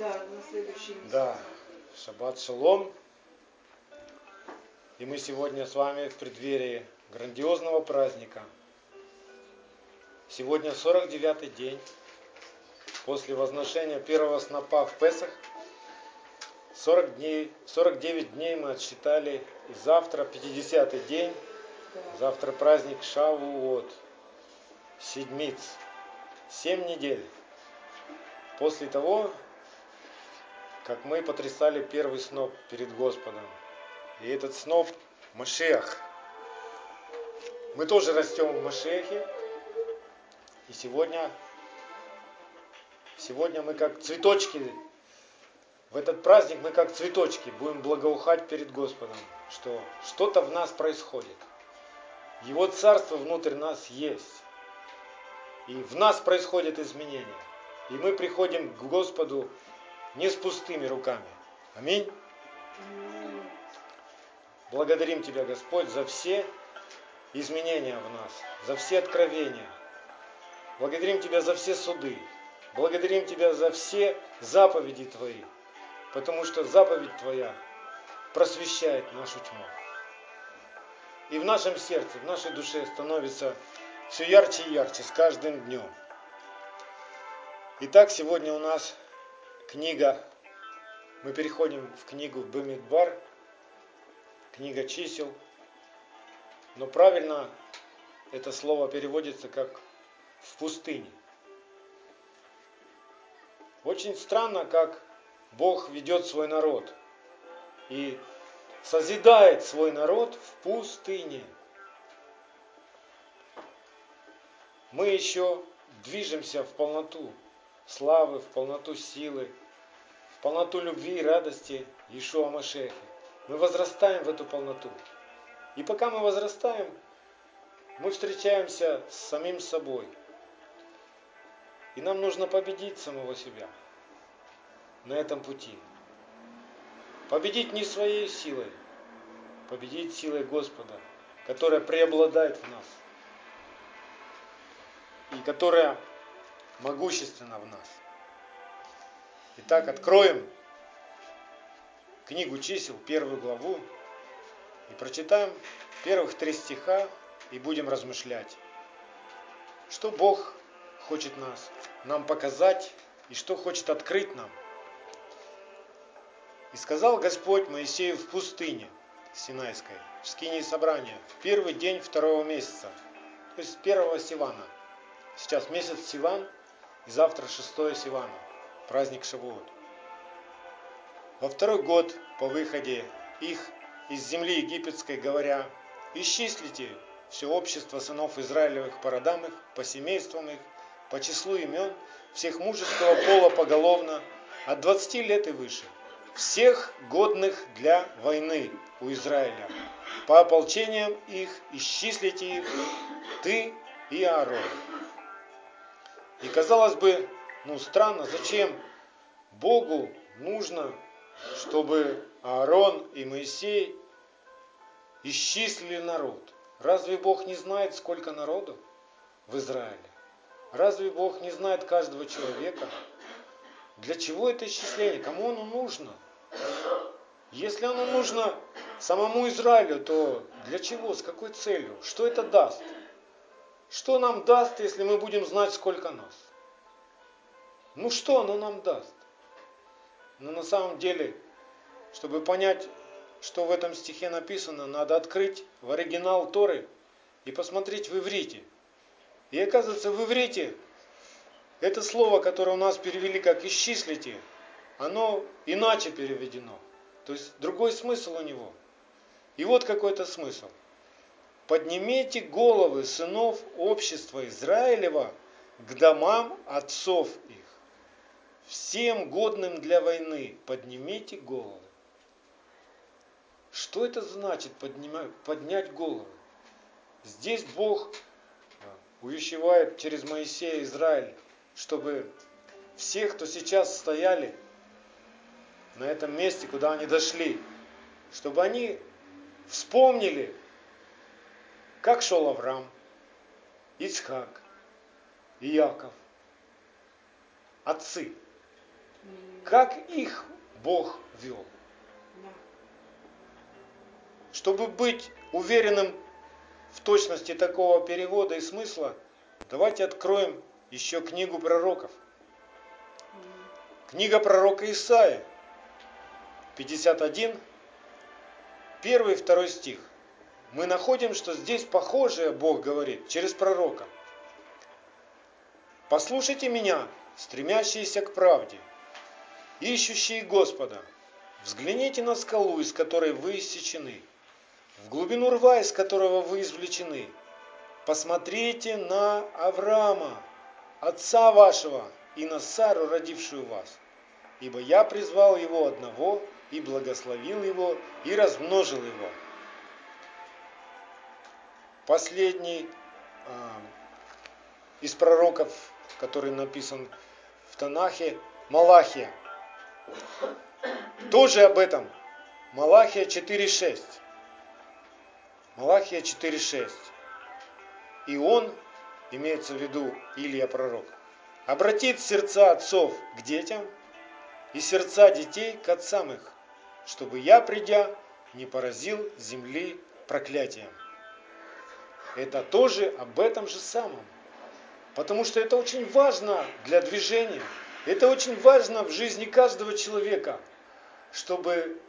Да, на следующий месяц. Да, Шаббат Шалом. И мы сегодня с вами в преддверии грандиозного праздника. Сегодня 49-й день после возношения первого снопа в Песах. 40 дней, 49 дней мы отсчитали, и завтра 50-й день, Да. завтра праздник Шавуот, Седмиц, 7 недель. После того, как мы потрясали первый сноп перед Господом. И этот сноп Машех. Мы тоже растем в Машехе. И сегодня, сегодня мы как цветочки, в этот праздник мы как цветочки будем благоухать перед Господом, что что-то в нас происходит. Его царство внутрь нас есть. И в нас происходят изменения. И мы приходим к Господу не с пустыми руками. Аминь. Благодарим Тебя, Господь, за все изменения в нас, за все откровения. Благодарим Тебя за все суды. Благодарим Тебя за все заповеди Твои, потому что заповедь Твоя просвещает нашу тьму. И в нашем сердце, в нашей душе становится все ярче и ярче с каждым днем. Итак, сегодня у нас книга, мы переходим в книгу Бемидбар, книга чисел, но правильно это слово переводится как в пустыне. Очень странно, как Бог ведет свой народ и созидает свой народ в пустыне. Мы еще движемся в полноту славы, в полноту силы, в полноту любви и радости Иешуа Машехи. Мы возрастаем в эту полноту. И пока мы возрастаем, мы встречаемся с самим собой. И нам нужно победить самого себя на этом пути. Победить не своей силой, победить силой Господа, которая преобладает в нас и которая могущественна в нас. Итак, откроем книгу чисел, первую главу, и прочитаем первых три стиха и будем размышлять, что Бог хочет нас, нам показать и что хочет открыть нам. И сказал Господь Моисею в пустыне Синайской, в скинии собрания, в первый день второго месяца, то есть первого Сивана. Сейчас месяц Сиван, и завтра шестое Сивана, праздник Шавуот. Во второй год по выходе их из земли египетской, говоря, исчислите все общество сынов Израилевых по родам их, по семействам их, по числу имен, всех мужеского пола поголовно, от 20 лет и выше, всех годных для войны у Израиля. По ополчениям их исчислите их, ты и Аарон. И казалось бы, ну странно, зачем Богу нужно, чтобы Аарон и Моисей исчислили народ? Разве Бог не знает, сколько народу в Израиле? Разве Бог не знает каждого человека? Для чего это исчисление? Кому оно нужно? Если оно нужно самому Израилю, то для чего? С какой целью? Что это даст? Что нам даст, если мы будем знать, сколько нас? Ну что оно нам даст? Но на самом деле, чтобы понять, что в этом стихе написано, надо открыть в оригинал Торы и посмотреть в иврите. И оказывается, в иврите это слово, которое у нас перевели как «исчислите», оно иначе переведено. То есть другой смысл у него. И вот какой то смысл. Поднимите головы сынов общества Израилева к домам отцов их. Всем годным для войны поднимите головы. Что это значит поднимать, поднять головы? Здесь Бог увещевает через Моисея Израиль, чтобы всех, кто сейчас стояли на этом месте, куда они дошли, чтобы они вспомнили, как шел Авраам, Ицхак и Яков, отцы. Как их Бог вел. Чтобы быть уверенным в точности такого перевода и смысла, давайте откроем еще книгу пророков. Книга пророка Исаия, 51, 1 и 2 стих. Мы находим, что здесь похожее Бог говорит через пророка. Послушайте меня, стремящиеся к правде, ищущие Господа. Взгляните на скалу, из которой вы иссечены, в глубину рва, из которого вы извлечены. Посмотрите на Авраама, отца вашего, и на Сару, родившую вас. Ибо я призвал его одного, и благословил его, и размножил его. Последний а, из пророков, который написан в Танахе, Малахия. Тоже об этом. Малахия 4.6. Малахия 4.6. И он, имеется в виду Илия пророк, обратит сердца отцов к детям и сердца детей к отцам их, чтобы я, придя, не поразил земли проклятием. Это тоже об этом же самом. Потому что это очень важно для движения. Это очень важно в жизни каждого человека, чтобы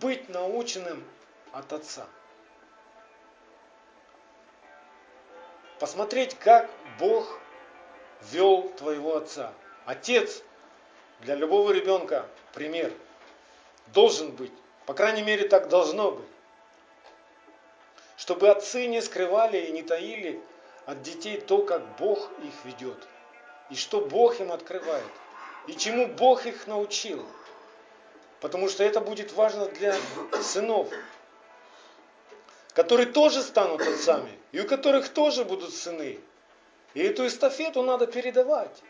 быть наученным от Отца. Посмотреть, как Бог вел твоего отца. Отец для любого ребенка пример должен быть. По крайней мере, так должно быть. Чтобы отцы не скрывали и не таили от детей то, как Бог их ведет. И что Бог им открывает. И чему Бог их научил. Потому что это будет важно для сынов, которые тоже станут отцами, и у которых тоже будут сыны. И эту эстафету надо передавать.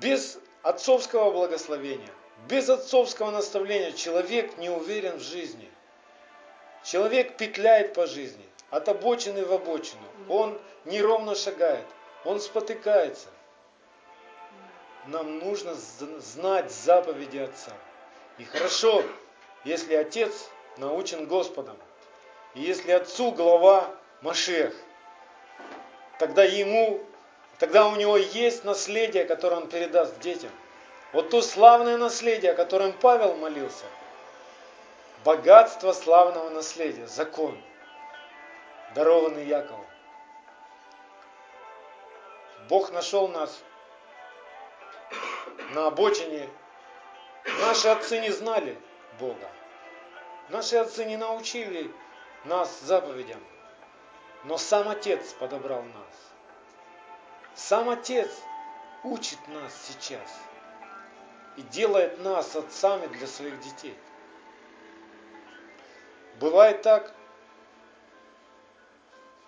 Без отцовского благословения, без отцовского наставления человек не уверен в жизни. Человек петляет по жизни, от обочины в обочину. Он неровно шагает, он спотыкается. Нам нужно знать заповеди Отца. И хорошо, если Отец научен Господом. И если Отцу глава Машех, тогда ему, тогда у него есть наследие, которое он передаст детям. Вот то славное наследие, о котором Павел молился. Богатство славного наследия, закон, дарованный Якову. Бог нашел нас на обочине. Наши отцы не знали Бога. Наши отцы не научили нас заповедям. Но сам Отец подобрал нас. Сам Отец учит нас сейчас и делает нас отцами для своих детей. Бывает так,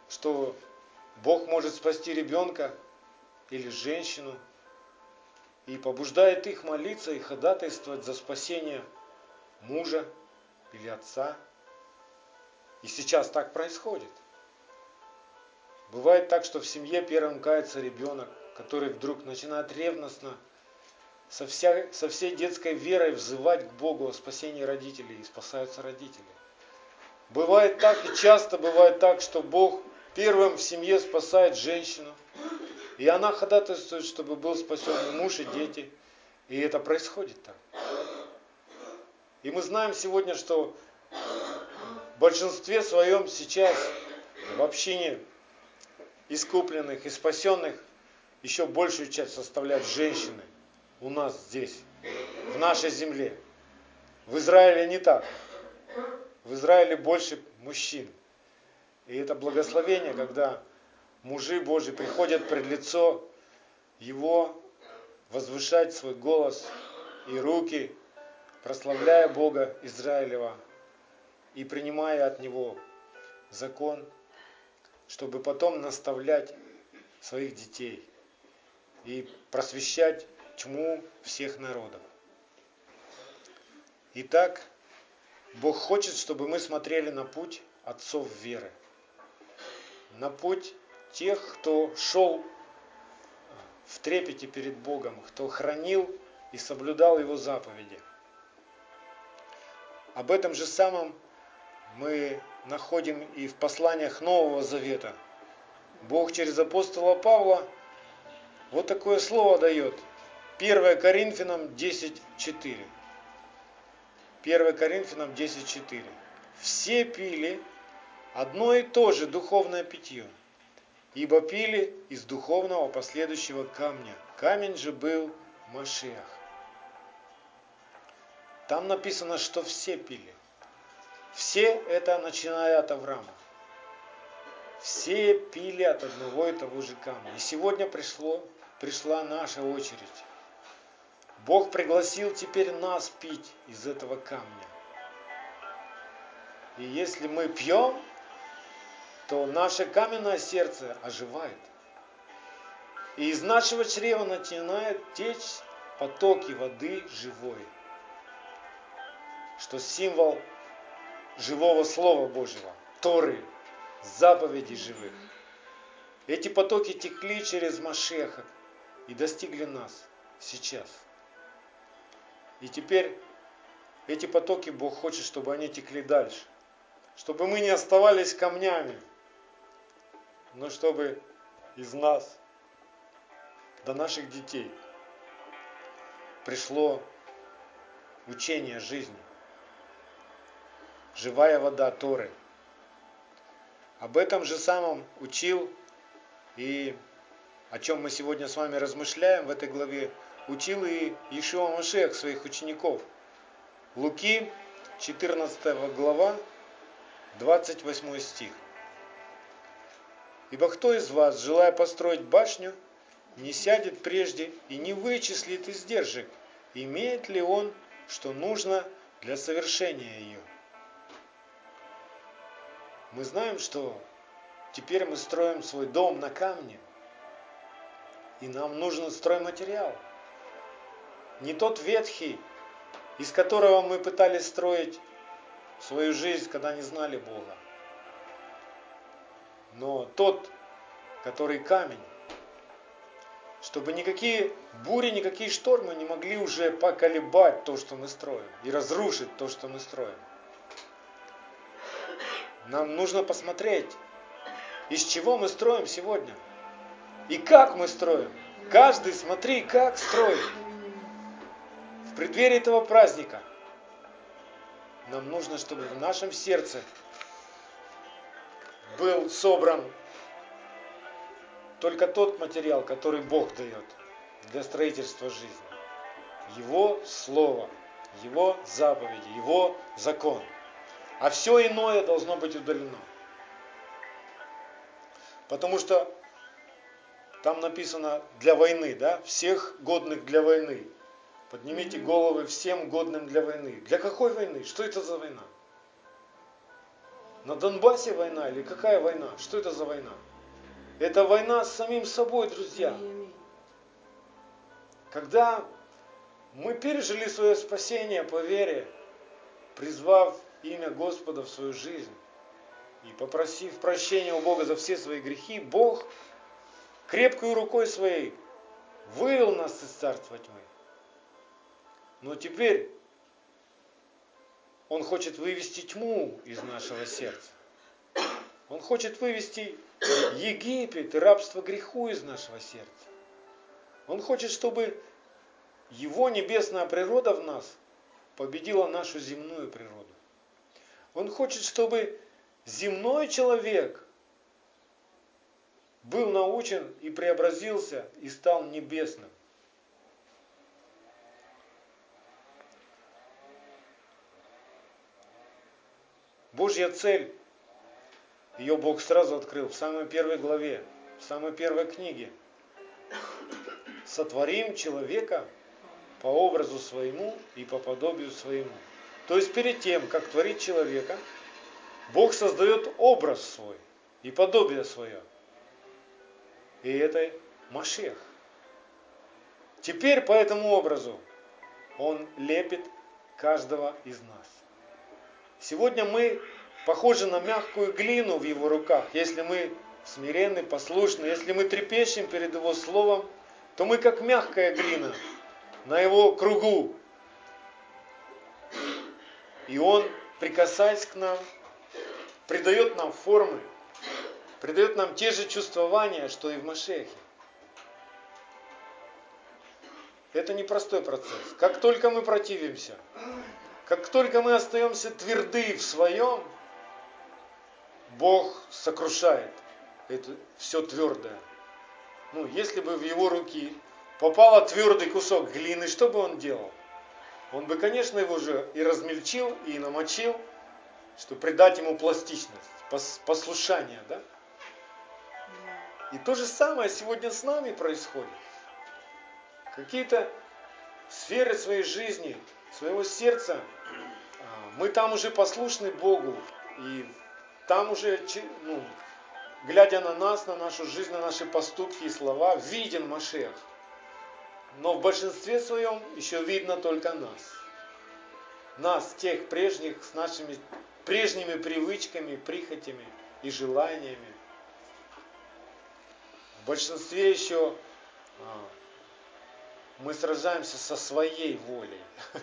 что Бог может спасти ребенка или женщину и побуждает их молиться и ходатайствовать за спасение мужа или отца. И сейчас так происходит. Бывает так, что в семье первым кается ребенок, который вдруг начинает ревностно со, вся, со всей детской верой взывать к Богу о спасении родителей, и спасаются родители. Бывает так, и часто бывает так, что Бог первым в семье спасает женщину, и она ходатайствует, чтобы был спасен муж, и дети. И это происходит так. И мы знаем сегодня, что в большинстве своем сейчас в общине искупленных и спасенных еще большую часть составляют женщины у нас здесь, в нашей земле. В Израиле не так. В Израиле больше мужчин. И это благословение, когда мужи Божьи приходят пред лицо Его, возвышать свой голос и руки, прославляя Бога Израилева и принимая от Него закон – чтобы потом наставлять своих детей и просвещать тьму всех народов. Итак, Бог хочет, чтобы мы смотрели на путь отцов веры, на путь тех, кто шел в трепете перед Богом, кто хранил и соблюдал Его заповеди. Об этом же самом мы находим и в посланиях Нового Завета. Бог через апостола Павла вот такое слово дает. 1 Коринфянам 10.4. 1 Коринфянам 10.4. Все пили одно и то же духовное питье, ибо пили из духовного последующего камня. Камень же был Машех. Там написано, что все пили. Все это начиная от Авраама. Все пили от одного и того же камня. И сегодня пришло, пришла наша очередь. Бог пригласил теперь нас пить из этого камня. И если мы пьем, то наше каменное сердце оживает. И из нашего чрева начинают течь потоки воды живой, что символ живого Слова Божьего, Торы, заповедей живых. Эти потоки текли через Машеха и достигли нас сейчас. И теперь эти потоки Бог хочет, чтобы они текли дальше. Чтобы мы не оставались камнями, но чтобы из нас до наших детей пришло учение жизни. Живая вода Торы. Об этом же самом учил и о чем мы сегодня с вами размышляем в этой главе, учил и Ишуа Машех своих учеников. Луки, 14 глава, 28 стих. Ибо кто из вас, желая построить башню, не сядет прежде и не вычислит издержек, имеет ли он, что нужно для совершения ее? Мы знаем, что теперь мы строим свой дом на камне, и нам нужен стройматериал. Не тот ветхий, из которого мы пытались строить свою жизнь, когда не знали Бога, но тот, который камень, чтобы никакие бури, никакие штормы не могли уже поколебать то, что мы строим, и разрушить то, что мы строим. Нам нужно посмотреть, из чего мы строим сегодня, и как мы строим. Каждый смотри, как строит. Преддверии этого праздника нам нужно, чтобы в нашем сердце был собран только тот материал, который Бог дает для строительства жизни. Его Слово, Его заповеди, Его закон. А все иное должно быть удалено. Потому что там написано для войны, да, всех годных для войны. Поднимите головы всем годным для войны. Для какой войны? Что это за война? На Донбассе война или какая война? Что это за война? Это война с самим собой, друзья. Когда мы пережили свое спасение по вере, призвав имя Господа в свою жизнь и попросив прощения у Бога за все свои грехи, Бог крепкой рукой своей вывел нас из царства тьмы. Но теперь он хочет вывести тьму из нашего сердца. Он хочет вывести Египет и рабство греху из нашего сердца. Он хочет, чтобы его небесная природа в нас победила нашу земную природу. Он хочет, чтобы земной человек был научен и преобразился и стал небесным. Божья цель, ее Бог сразу открыл в самой первой главе, в самой первой книге. Сотворим человека по образу своему и по подобию своему. То есть перед тем, как творить человека, Бог создает образ свой и подобие свое. И это Машех. Теперь по этому образу Он лепит каждого из нас. Сегодня мы похожи на мягкую глину в Его руках. Если мы смиренны, послушны, если мы трепещем перед Его Словом, то мы как мягкая глина на его кругу. И он, прикасаясь к нам, придает нам формы, придает нам те же чувствования, что и в Машехе. Это непростой процесс. Как только мы противимся, как только мы остаемся тверды в своем, Бог сокрушает это все твердое. Ну, если бы в его руки попал твердый кусок глины, что бы он делал? Он бы, конечно, его же и размельчил, и намочил, чтобы придать ему пластичность, послушание, да? И то же самое сегодня с нами происходит. Какие-то сферы своей жизни, своего сердца, а, мы там уже послушны Богу, и там уже, ну, глядя на нас, на нашу жизнь, на наши поступки и слова, виден Машех. Но в большинстве своем еще видно только нас. Нас, тех прежних, с нашими прежними привычками, прихотями и желаниями. В большинстве еще а, мы сражаемся со своей волей,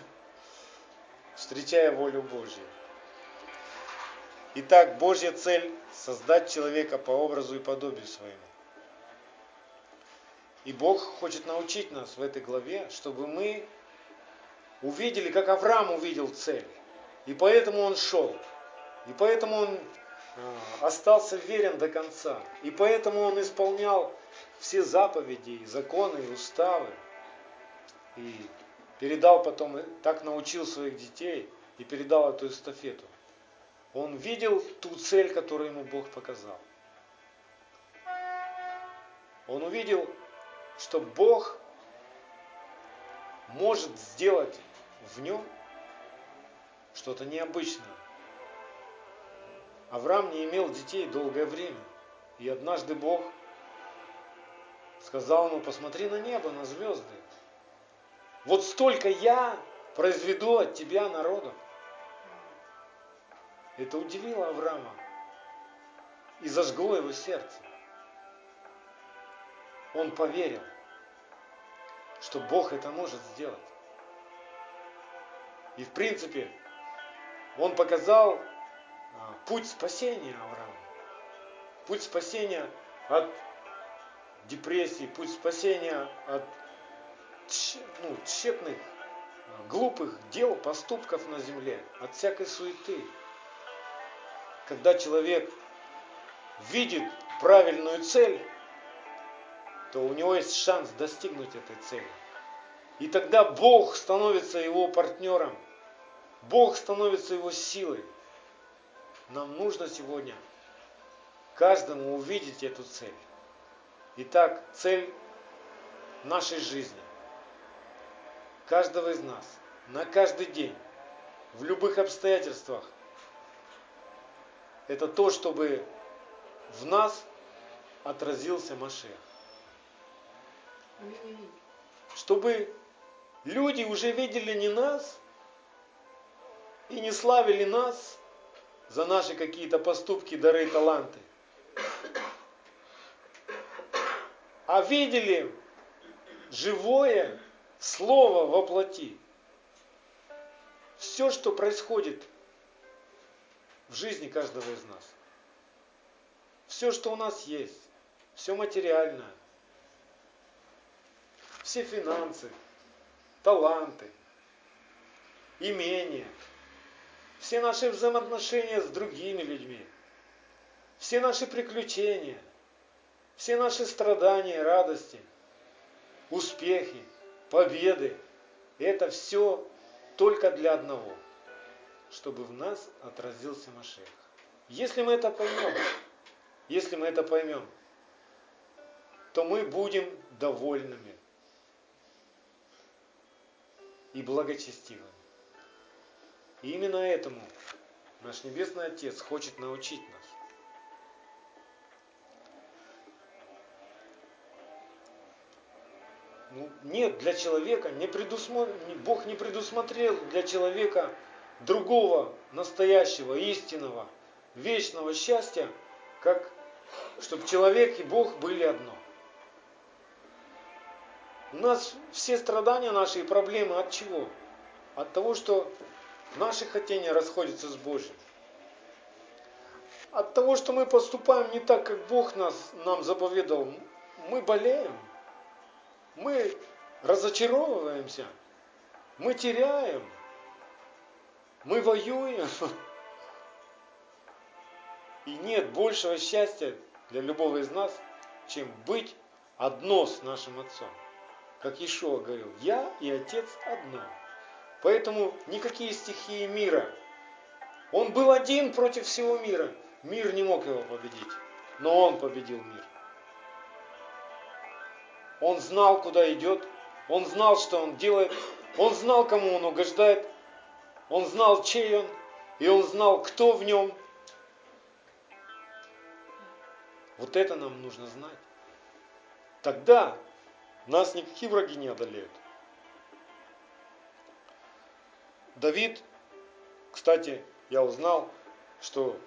встречая волю Божью. Итак, Божья цель – создать человека по образу и подобию своему. И Бог хочет научить нас в этой главе, чтобы мы увидели, как Авраам увидел цель. И поэтому он шел. И поэтому он а, остался верен до конца. И поэтому он исполнял все заповеди, законы и уставы. И передал потом, так научил своих детей и передал эту эстафету. Он видел ту цель, которую ему Бог показал. Он увидел, что Бог может сделать в нем что-то необычное. Авраам не имел детей долгое время. И однажды Бог сказал ему, посмотри на небо, на звезды. Вот столько я произведу от тебя народов. Это удивило Авраама и зажгло его сердце. Он поверил, что Бог это может сделать. И в принципе, он показал а, путь спасения Авраама. Путь спасения от депрессии, путь спасения от ну, тщетных, а, глупых дел, поступков на земле, от всякой суеты когда человек видит правильную цель, то у него есть шанс достигнуть этой цели. И тогда Бог становится его партнером. Бог становится его силой. Нам нужно сегодня каждому увидеть эту цель. Итак, цель нашей жизни. Каждого из нас. На каждый день. В любых обстоятельствах это то, чтобы в нас отразился Машех. Чтобы люди уже видели не нас и не славили нас за наши какие-то поступки, дары таланты, а видели живое слово во плоти. Все, что происходит в жизни каждого из нас. Все, что у нас есть, все материальное, все финансы, таланты, имения, все наши взаимоотношения с другими людьми, все наши приключения, все наши страдания, радости, успехи, победы, это все только для одного – чтобы в нас отразился Машех. Если мы это поймем, если мы это поймем, то мы будем довольными и благочестивыми. И именно этому наш Небесный Отец хочет научить нас. Ну, нет для человека, не предусмотр... Бог не предусмотрел для человека другого настоящего, истинного, вечного счастья, как чтобы человек и Бог были одно. У нас все страдания наши и проблемы от чего? От того, что наши хотения расходятся с Божьим. От того, что мы поступаем не так, как Бог нас, нам заповедал, мы болеем, мы разочаровываемся, мы теряем, мы воюем. И нет большего счастья для любого из нас, чем быть одно с нашим Отцом. Как Ишуа говорил, я и Отец одно. Поэтому никакие стихии мира. Он был один против всего мира. Мир не мог его победить, но он победил мир. Он знал, куда идет, он знал, что он делает, он знал, кому он угождает, он знал, чей он, и он знал, кто в нем. Вот это нам нужно знать. Тогда нас никакие враги не одолеют. Давид, кстати, я узнал, что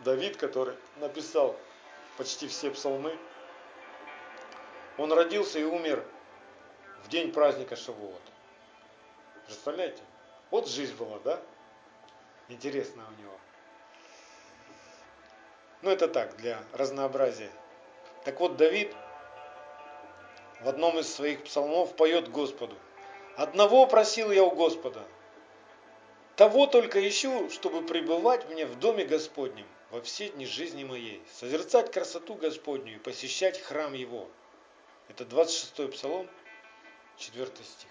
Давид, который написал почти все псалмы, он родился и умер в день праздника Шавуот. Представляете? Вот жизнь была, да? Интересная у него. Ну это так, для разнообразия. Так вот, Давид в одном из своих псалмов поет Господу. Одного просил я у Господа, того только ищу, чтобы пребывать мне в доме Господнем во все дни жизни моей, созерцать красоту Господню и посещать храм Его. Это 26-й Псалом, 4 стих.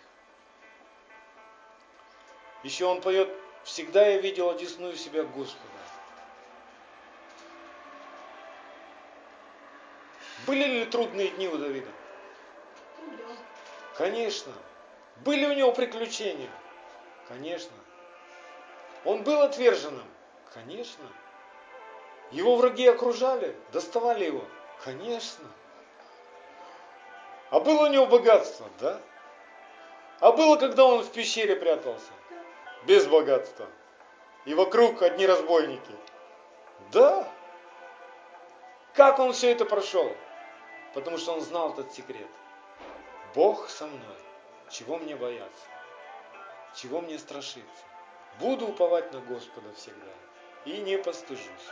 Еще он поет, всегда я видел одесную себя Господа. Были ли трудные дни у Давида? Конечно. Были у него приключения? Конечно. Он был отверженным? Конечно. Его враги окружали, доставали его? Конечно. А было у него богатство? Да. А было, когда он в пещере прятался? Без богатства. И вокруг одни разбойники? Да. Как он все это прошел? Потому что он знал этот секрет. Бог со мной. Чего мне бояться? Чего мне страшиться? Буду уповать на Господа всегда и не постыжусь.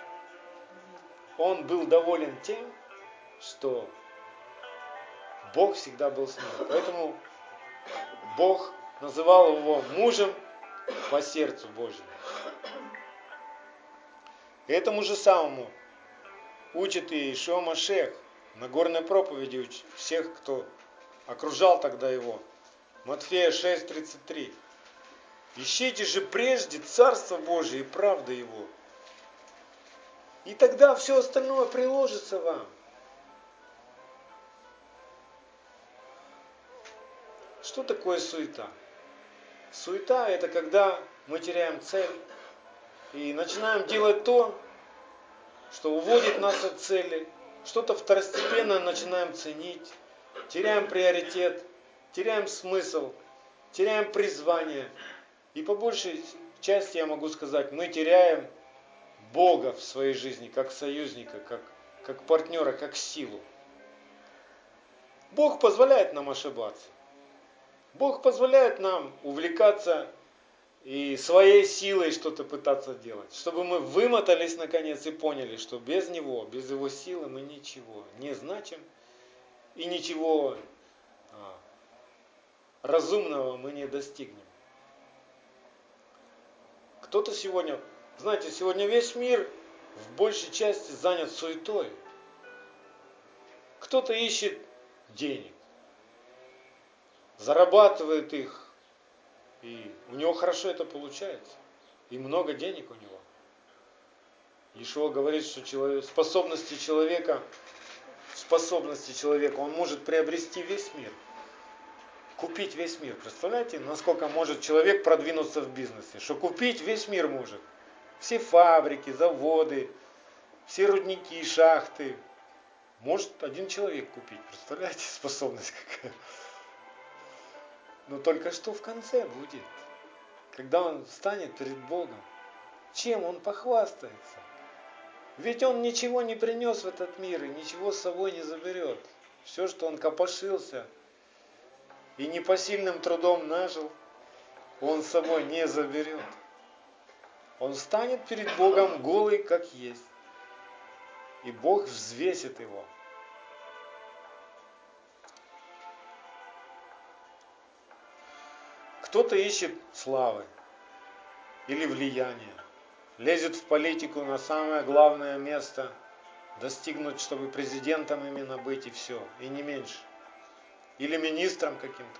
Он был доволен тем, что Бог всегда был с ним. Поэтому Бог называл его мужем по сердцу Божьему. Этому же самому учит и Ишуа Машех на горной проповеди всех, кто окружал тогда его. Матфея 6:33. Ищите же прежде Царство Божие и правда Его. И тогда все остальное приложится вам. Что такое суета? Суета это когда мы теряем цель и начинаем делать то, что уводит нас от цели, что-то второстепенно начинаем ценить, теряем приоритет, теряем смысл, теряем призвание. И по большей части я могу сказать, мы теряем Бога в своей жизни, как союзника, как, как партнера, как силу. Бог позволяет нам ошибаться. Бог позволяет нам увлекаться и своей силой что-то пытаться делать, чтобы мы вымотались наконец и поняли, что без Него, без Его силы мы ничего не значим и ничего а, разумного мы не достигнем. Кто-то сегодня, знаете, сегодня весь мир в большей части занят суетой. Кто-то ищет денег, зарабатывает их, и у него хорошо это получается. И много денег у него. Ишуа говорит, что человек, способности человека, способности человека, он может приобрести весь мир. Купить весь мир. Представляете, насколько может человек продвинуться в бизнесе? Что купить весь мир может. Все фабрики, заводы, все рудники, шахты. Может один человек купить. Представляете, способность какая. Но только что в конце будет, когда он встанет перед Богом, чем он похвастается? Ведь он ничего не принес в этот мир и ничего с собой не заберет. Все, что он копошился, и непосильным трудом нажил, он с собой не заберет. Он станет перед Богом голый, как есть. И Бог взвесит его. Кто-то ищет славы или влияния, лезет в политику на самое главное место, достигнуть, чтобы президентом именно быть и все, и не меньше. Или министром каким-то.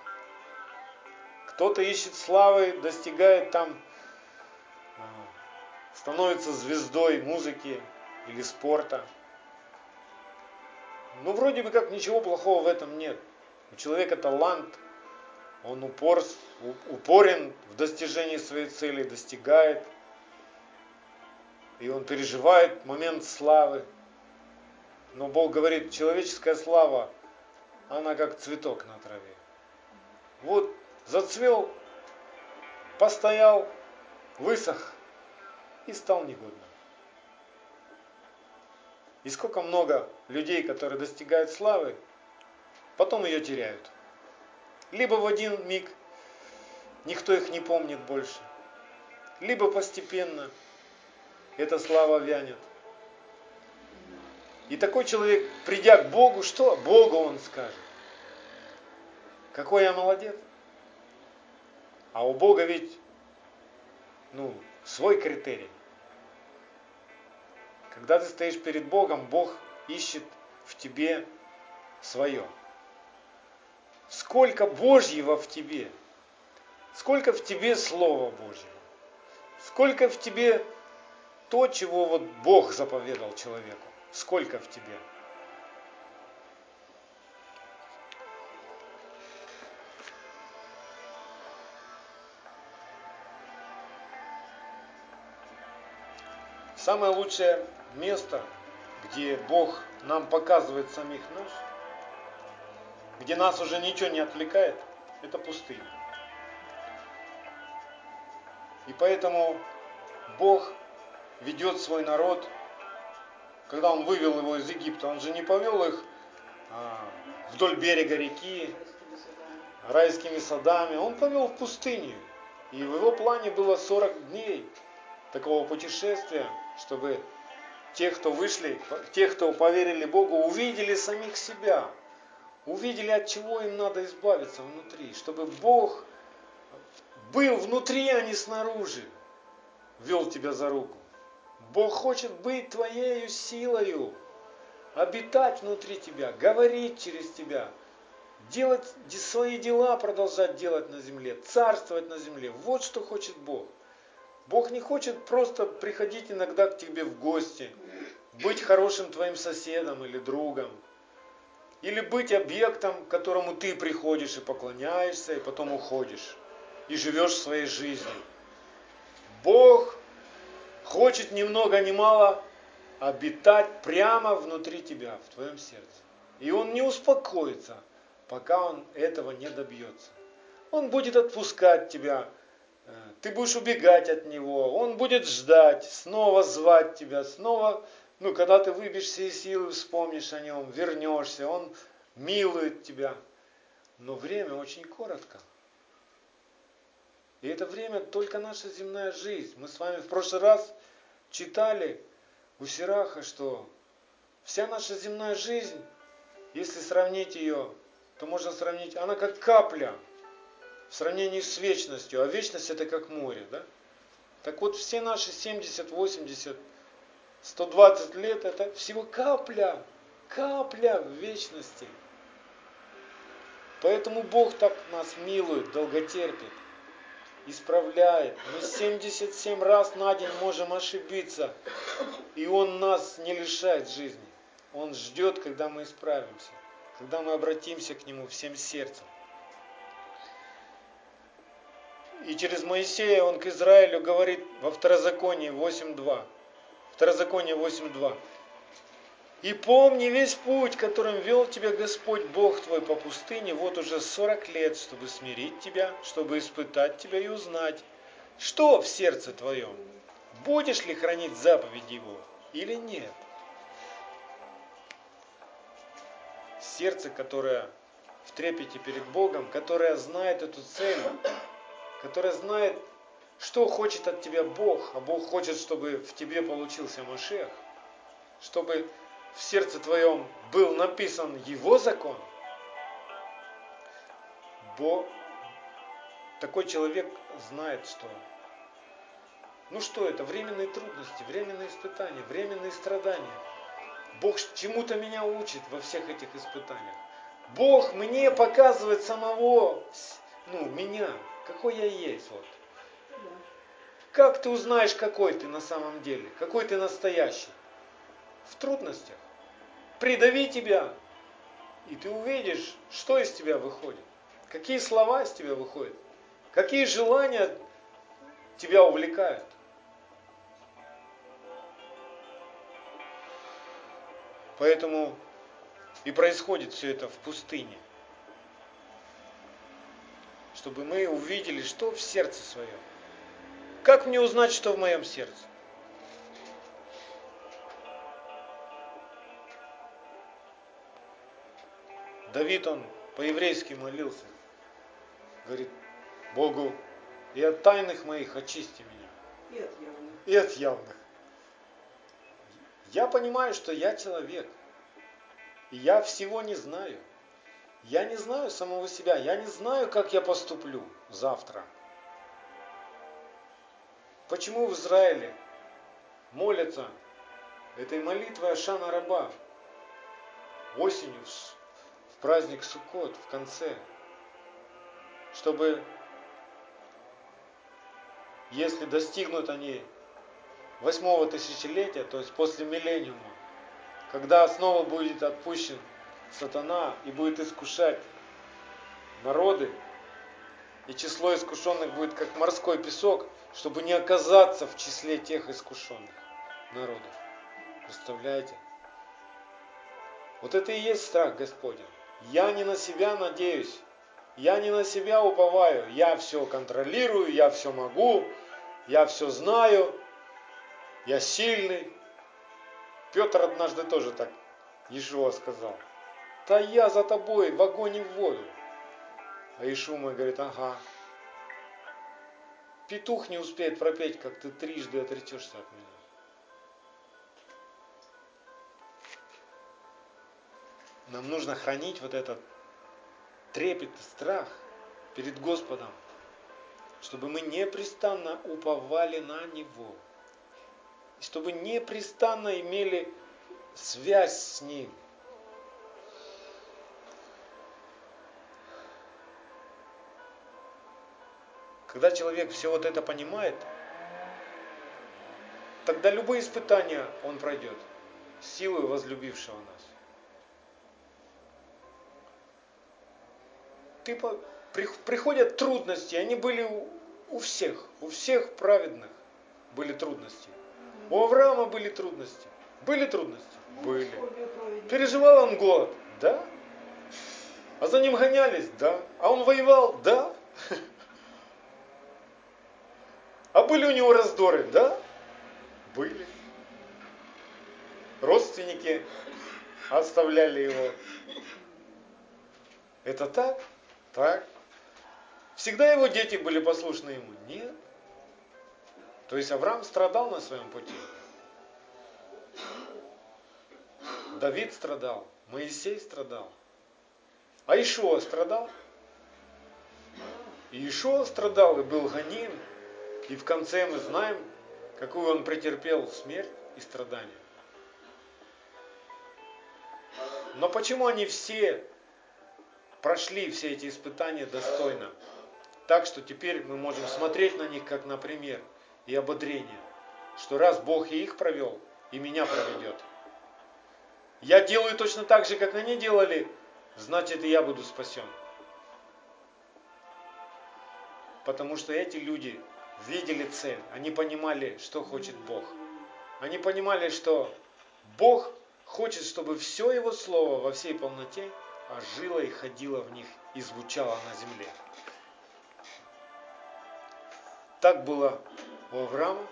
Кто-то ищет славы, достигает там, а, становится звездой музыки или спорта. Ну, вроде бы как ничего плохого в этом нет. У человека талант, он упор, упорен в достижении своей цели, достигает. И он переживает момент славы. Но Бог говорит, человеческая слава, она как цветок на траве. Вот зацвел, постоял, высох и стал негодным. И сколько много людей, которые достигают славы, потом ее теряют. Либо в один миг никто их не помнит больше, либо постепенно эта слава вянет. И такой человек, придя к Богу, что? Богу он скажет. Какой я молодец. А у Бога ведь, ну, свой критерий. Когда ты стоишь перед Богом, Бог ищет в тебе свое. Сколько Божьего в тебе, сколько в тебе Слова Божьего, сколько в тебе то, чего вот Бог заповедал человеку, сколько в тебе. Самое лучшее место, где Бог нам показывает самих нас, где нас уже ничего не отвлекает, это пустыня. И поэтому Бог ведет свой народ, когда Он вывел его из Египта, Он же не повел их а, вдоль берега реки, райскими садами, Он повел в пустыню. И в его плане было 40 дней такого путешествия, чтобы те, кто вышли, те, кто поверили Богу, увидели самих себя, увидели, от чего им надо избавиться внутри, чтобы Бог был внутри, а не снаружи, вел тебя за руку. Бог хочет быть твоею силою, обитать внутри тебя, говорить через тебя, делать свои дела, продолжать делать на земле, царствовать на земле. Вот что хочет Бог. Бог не хочет просто приходить иногда к тебе в гости, быть хорошим твоим соседом или другом, или быть объектом, которому ты приходишь и поклоняешься, и потом уходишь, и живешь своей жизнью. Бог хочет ни много ни мало обитать прямо внутри тебя, в твоем сердце. И Он не успокоится, пока Он этого не добьется. Он будет отпускать тебя Э, ты будешь убегать от него, он будет ждать, снова звать тебя, снова, ну, когда ты выбьешься из силы, вспомнишь о нем, вернешься, он милует тебя. Но время очень коротко. И это время только наша земная жизнь. Мы с вами в прошлый раз читали у Сираха, что вся наша земная жизнь, если сравнить ее, то можно сравнить, она как капля – в сравнении с вечностью, а вечность это как море, да? Так вот, все наши 70, 80, 120 лет это всего капля, капля в вечности. Поэтому Бог так нас милует, долготерпит, исправляет. Мы 77 раз на день можем ошибиться, и Он нас не лишает жизни. Он ждет, когда мы исправимся, когда мы обратимся к Нему всем сердцем. И через Моисея он к Израилю говорит во Второзаконии 8.2. Второзаконие 8.2. И помни весь путь, которым вел тебя Господь Бог твой по пустыне, вот уже 40 лет, чтобы смирить тебя, чтобы испытать тебя и узнать, что в сердце твоем, будешь ли хранить заповеди Его или нет. Сердце, которое в трепете перед Богом, которая знает эту цель, которая знает, что хочет от тебя Бог, а Бог хочет, чтобы в тебе получился Машех, чтобы в сердце твоем был написан Его закон, Бог, такой человек знает, что ну что это? Временные трудности, временные испытания, временные страдания. Бог чему-то меня учит во всех этих испытаниях. Бог мне показывает самого, ну, меня, какой я есть. Вот. Как ты узнаешь, какой ты на самом деле, какой ты настоящий? В трудностях. Придави тебя, и ты увидишь, что из тебя выходит. Какие слова из тебя выходят. Какие желания тебя увлекают. Поэтому и происходит все это в пустыне. Чтобы мы увидели, что в сердце своем. Как мне узнать, что в моем сердце? Давид, он по-еврейски молился. Говорит, Богу, и от тайных моих очисти меня. И от явных. И от явных. Я понимаю, что я человек. И я всего не знаю. Я не знаю самого себя. Я не знаю, как я поступлю завтра. Почему в Израиле молятся этой молитвой Ашана Раба? Осенью в праздник Суккот в конце, чтобы если достигнут они восьмого тысячелетия, то есть после миллениума, когда снова будет отпущен сатана и будет искушать народы, и число искушенных будет как морской песок, чтобы не оказаться в числе тех искушенных народов. Представляете? Вот это и есть страх Господень. Я не на себя надеюсь, я не на себя уповаю, я все контролирую, я все могу, я все знаю, я сильный. Петр однажды тоже так Ишуа сказал. Да я за тобой в огонь и в воду. А Ишума говорит, ага. Петух не успеет пропеть, как ты трижды отречешься от меня. Нам нужно хранить вот этот трепет, страх перед Господом, чтобы мы непрестанно уповали на Него, чтобы непрестанно имели связь с Ним. Когда человек все вот это понимает, тогда любые испытания он пройдет силой возлюбившего нас. Ты, приходят трудности, они были у, у всех, у всех праведных были трудности. У Авраама были трудности. Были трудности? Были. Переживал он голод? Да. А за ним гонялись? Да. А он воевал? Да. Были у него раздоры? Да. Были. Родственники оставляли его. Это так? Так. Всегда его дети были послушны ему? Нет. То есть Авраам страдал на своем пути. Давид страдал, Моисей страдал. А Ишуа страдал? И Ишуа страдал и был гоним. И в конце мы знаем, какую он претерпел смерть и страдания. Но почему они все прошли все эти испытания достойно? Так что теперь мы можем смотреть на них как на пример и ободрение, что раз Бог и их провел, и меня проведет. Я делаю точно так же, как они делали, значит и я буду спасен. Потому что эти люди видели цель, они понимали, что хочет Бог. Они понимали, что Бог хочет, чтобы все Его Слово во всей полноте ожило и ходило в них и звучало на земле. Так было у Авраама,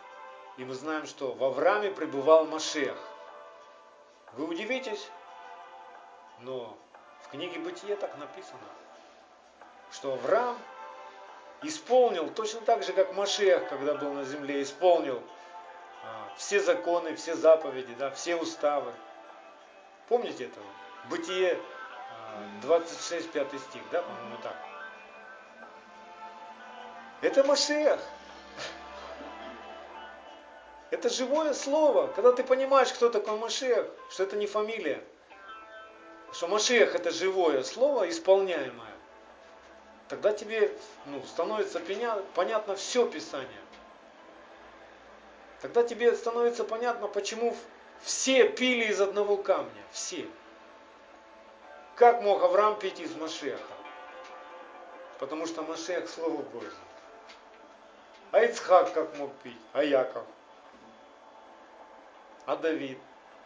и мы знаем, что в Аврааме пребывал Машех. Вы удивитесь, но В книге Бытие так написано, что Авраам исполнил точно так же, как Машех, когда был на земле, исполнил а, все законы, все заповеди, да, все уставы. Помните это? Бытие 26, а, 5 стих, да, по-моему, так. Это Машех. Это живое слово. Когда ты понимаешь, кто такой Машех, что это не фамилия, что Машех это живое слово, исполняемое, тогда тебе ну, становится понятно все Писание. Тогда тебе становится понятно, почему все пили из одного камня. Все. Как мог Авраам пить из Машеха? Потому что Машех Слово Божье. А Ицхак как мог пить? А Яков? А Давид?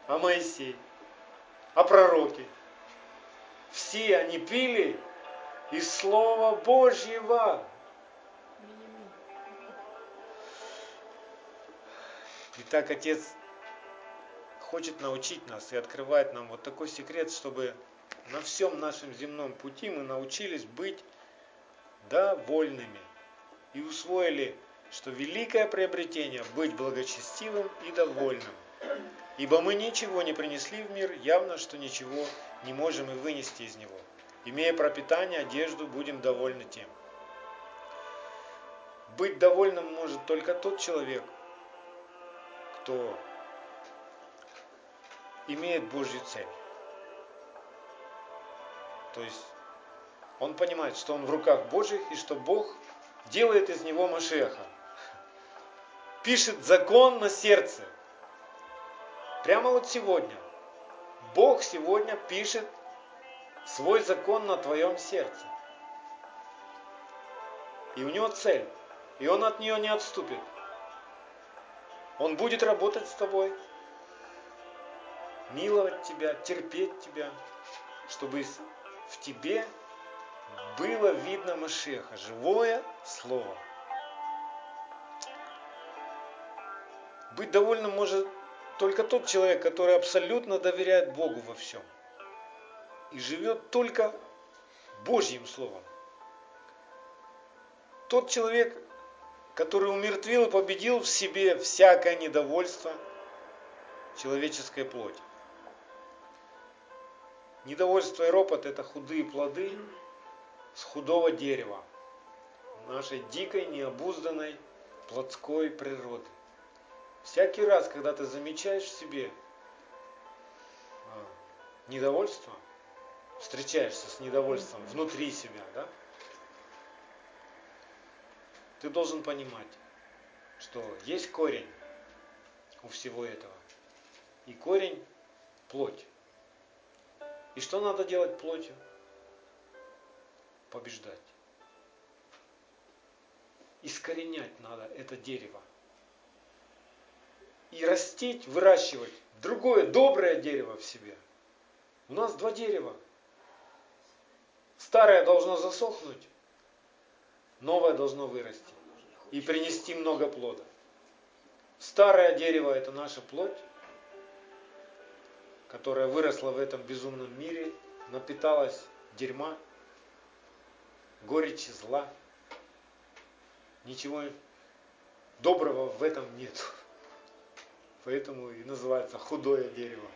А Моисей? А пророки? Все они пили из Слова Божьего. Итак, Отец хочет научить нас и открывает нам вот такой секрет, чтобы на всем нашем земном пути мы научились быть довольными и усвоили, что великое приобретение быть благочестивым и довольным. Ибо мы ничего не принесли в мир, явно, что ничего не можем и вынести из него. Имея пропитание, одежду, будем довольны тем. Быть довольным может только тот человек, кто имеет Божью цель. То есть он понимает, что он в руках Божьих и что Бог делает из него Машеха. Пишет закон на сердце. Прямо вот сегодня. Бог сегодня пишет свой закон на твоем сердце. И у него цель. И он от нее не отступит. Он будет работать с тобой, миловать тебя, терпеть тебя, чтобы в тебе было видно Машеха, живое слово. Быть довольным может только тот человек, который абсолютно доверяет Богу во всем и живет только Божьим Словом. Тот человек, который умертвил и победил в себе всякое недовольство человеческой плоти. Недовольство и ропот – это худые плоды с худого дерева нашей дикой, необузданной плотской природы. Всякий раз, когда ты замечаешь в себе а, недовольство, встречаешься с недовольством внутри себя, да, ты должен понимать, что есть корень у всего этого. И корень – плоть. И что надо делать плотью? Побеждать. Искоренять надо это дерево. И растить, выращивать другое доброе дерево в себе. У нас два дерева. Старое должно засохнуть, новое должно вырасти и принести много плода. Старое дерево – это наша плоть, которая выросла в этом безумном мире, напиталась дерьма, горечи, зла. Ничего доброго в этом нет. Поэтому и называется худое дерево.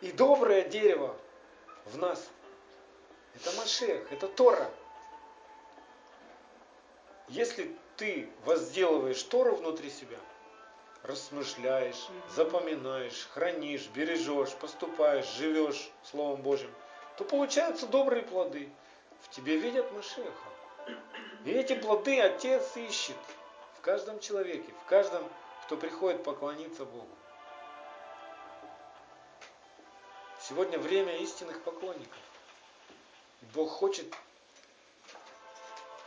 И доброе дерево в нас – это Машех, это Тора. Если ты возделываешь Тору внутри себя – размышляешь, запоминаешь, хранишь, бережешь, поступаешь, живешь Словом Божьим, то получаются добрые плоды. В тебе видят Машеха. И эти плоды Отец ищет в каждом человеке, в каждом, кто приходит поклониться Богу. Сегодня время истинных поклонников. Бог хочет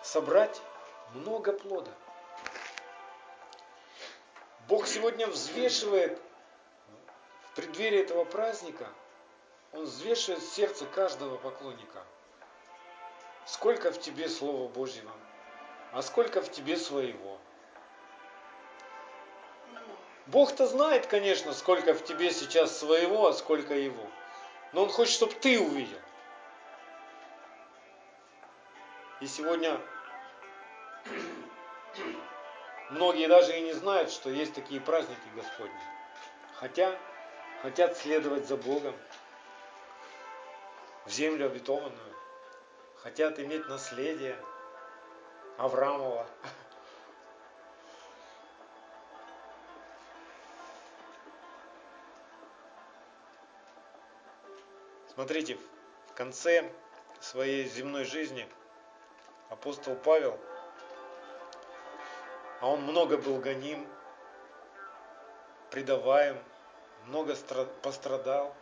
собрать много плода. Бог сегодня взвешивает в преддверии этого праздника, Он взвешивает сердце каждого поклонника. Сколько в тебе Слова Божьего, а сколько в тебе своего. Бог-то знает, конечно, сколько в тебе сейчас своего, а сколько его. Но Он хочет, чтобы ты увидел. И сегодня многие даже и не знают, что есть такие праздники Господни. Хотя хотят следовать за Богом в землю обетованную, хотят иметь наследие Авраамова. Смотрите, в конце своей земной жизни апостол Павел, а он много был гоним, предаваем, много пострадал.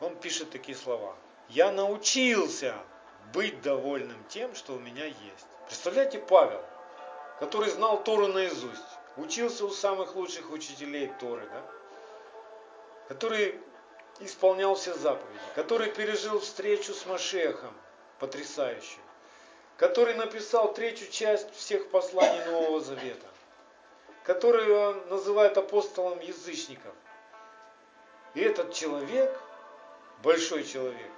Он пишет такие слова. Я научился быть довольным тем, что у меня есть. Представляете, Павел, который знал Тору наизусть, учился у самых лучших учителей Торы, да? который исполнял все заповеди, который пережил встречу с Машехом, потрясающую, который написал третью часть всех посланий Нового Завета, который он называет апостолом язычников. И этот человек, большой человек,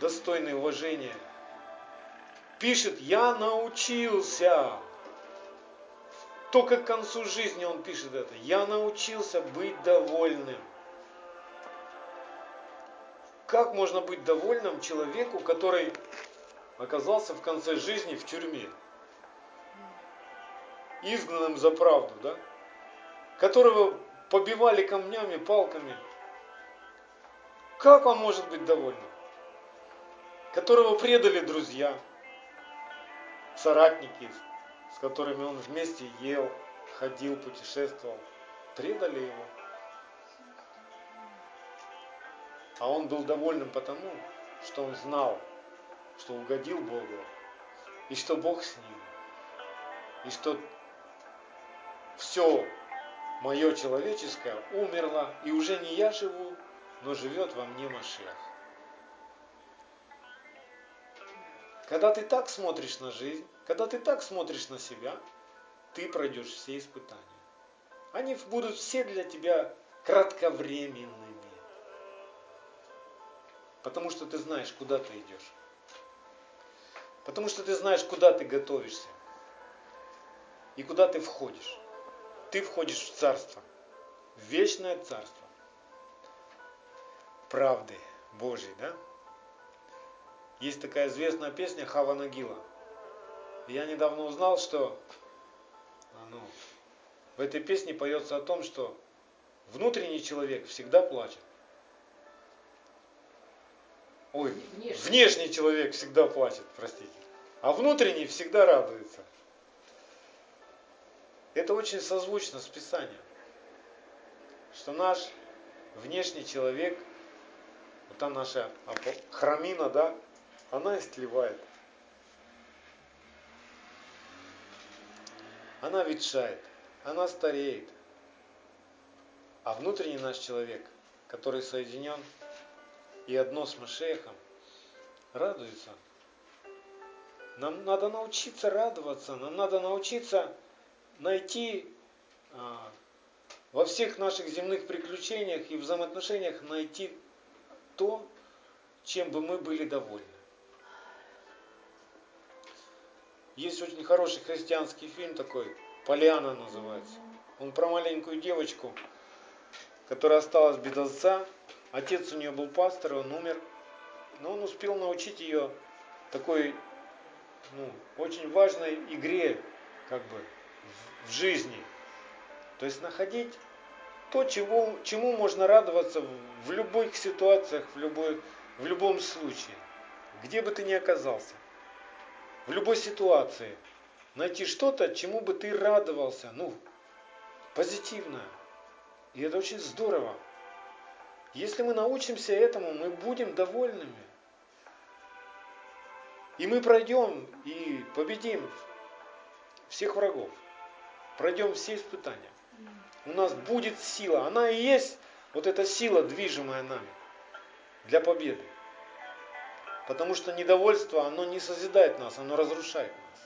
достойный уважения, пишет, я научился, только к концу жизни он пишет это, я научился быть довольным. Как можно быть довольным человеку, который оказался в конце жизни в тюрьме? Изгнанным за правду, да? Которого побивали камнями, палками. Как он может быть довольным? Которого предали друзья, соратники, с которыми он вместе ел, ходил, путешествовал. Предали его. А он был довольным потому, что он знал, что угодил Богу, и что Бог с ним, и что все мое человеческое умерло, и уже не я живу, но живет во мне Машех. Когда ты так смотришь на жизнь, когда ты так смотришь на себя, ты пройдешь все испытания. Они будут все для тебя кратковременными. Потому что ты знаешь, куда ты идешь. Потому что ты знаешь, куда ты готовишься. И куда ты входишь. Ты входишь в царство. В вечное царство. Правды Божьей, да? Есть такая известная песня Хава Нагила. Я недавно узнал, что ну, в этой песне поется о том, что внутренний человек всегда плачет. Ой, внешний. внешний человек всегда плачет, простите. А внутренний всегда радуется. Это очень созвучно с Писанием. Что наш внешний человек, вот там наша храмина, да, она истлевает. Она ветшает, она стареет. А внутренний наш человек, который соединен и одно с Машехом, радуется. Нам надо научиться радоваться, нам надо научиться найти а, во всех наших земных приключениях и взаимоотношениях найти то, чем бы мы были довольны. Есть очень хороший христианский фильм такой, «Полиана» называется. Он про маленькую девочку, которая осталась без отца, Отец у нее был пастор, он умер. Но он успел научить ее такой ну, очень важной игре как бы в, жизни. То есть находить то, чего, чему можно радоваться в любых ситуациях, в, любой, в любом случае, где бы ты ни оказался, в любой ситуации. Найти что-то, чему бы ты радовался, ну, позитивное. И это очень здорово. Если мы научимся этому, мы будем довольными. И мы пройдем и победим всех врагов. Пройдем все испытания. У нас будет сила. Она и есть вот эта сила, движимая нами для победы. Потому что недовольство, оно не созидает нас, оно разрушает нас.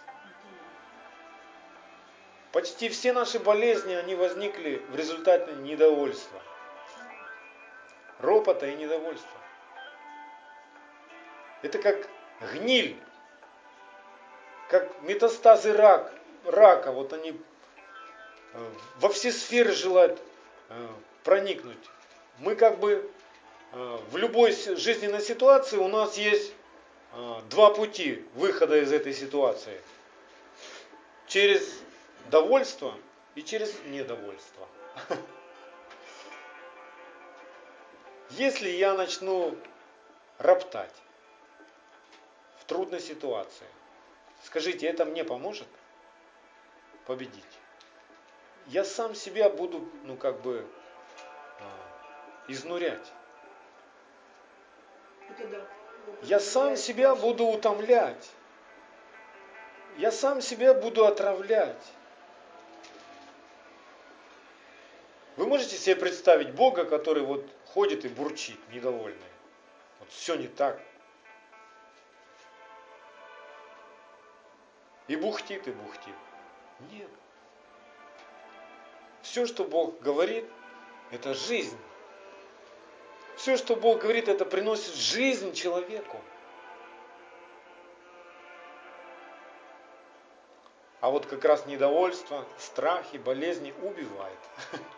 Почти все наши болезни, они возникли в результате недовольства. Ропота и недовольства. Это как гниль, как метастазы рак, рака. Вот они э, во все сферы желают э, проникнуть. Мы как бы э, в любой жизненной ситуации у нас есть два пути выхода из этой ситуации. Через довольство и через недовольство. Если я начну роптать в трудной ситуации, скажите, это мне поможет победить? Я сам себя буду, ну как бы, а, изнурять. Я сам себя буду утомлять. Я сам себя буду отравлять. Можете себе представить Бога, который вот ходит и бурчит, недовольный. Вот все не так. И бухтит, и бухтит. Нет. Все, что Бог говорит, это жизнь. Все, что Бог говорит, это приносит жизнь человеку. А вот как раз недовольство, страхи, болезни убивает.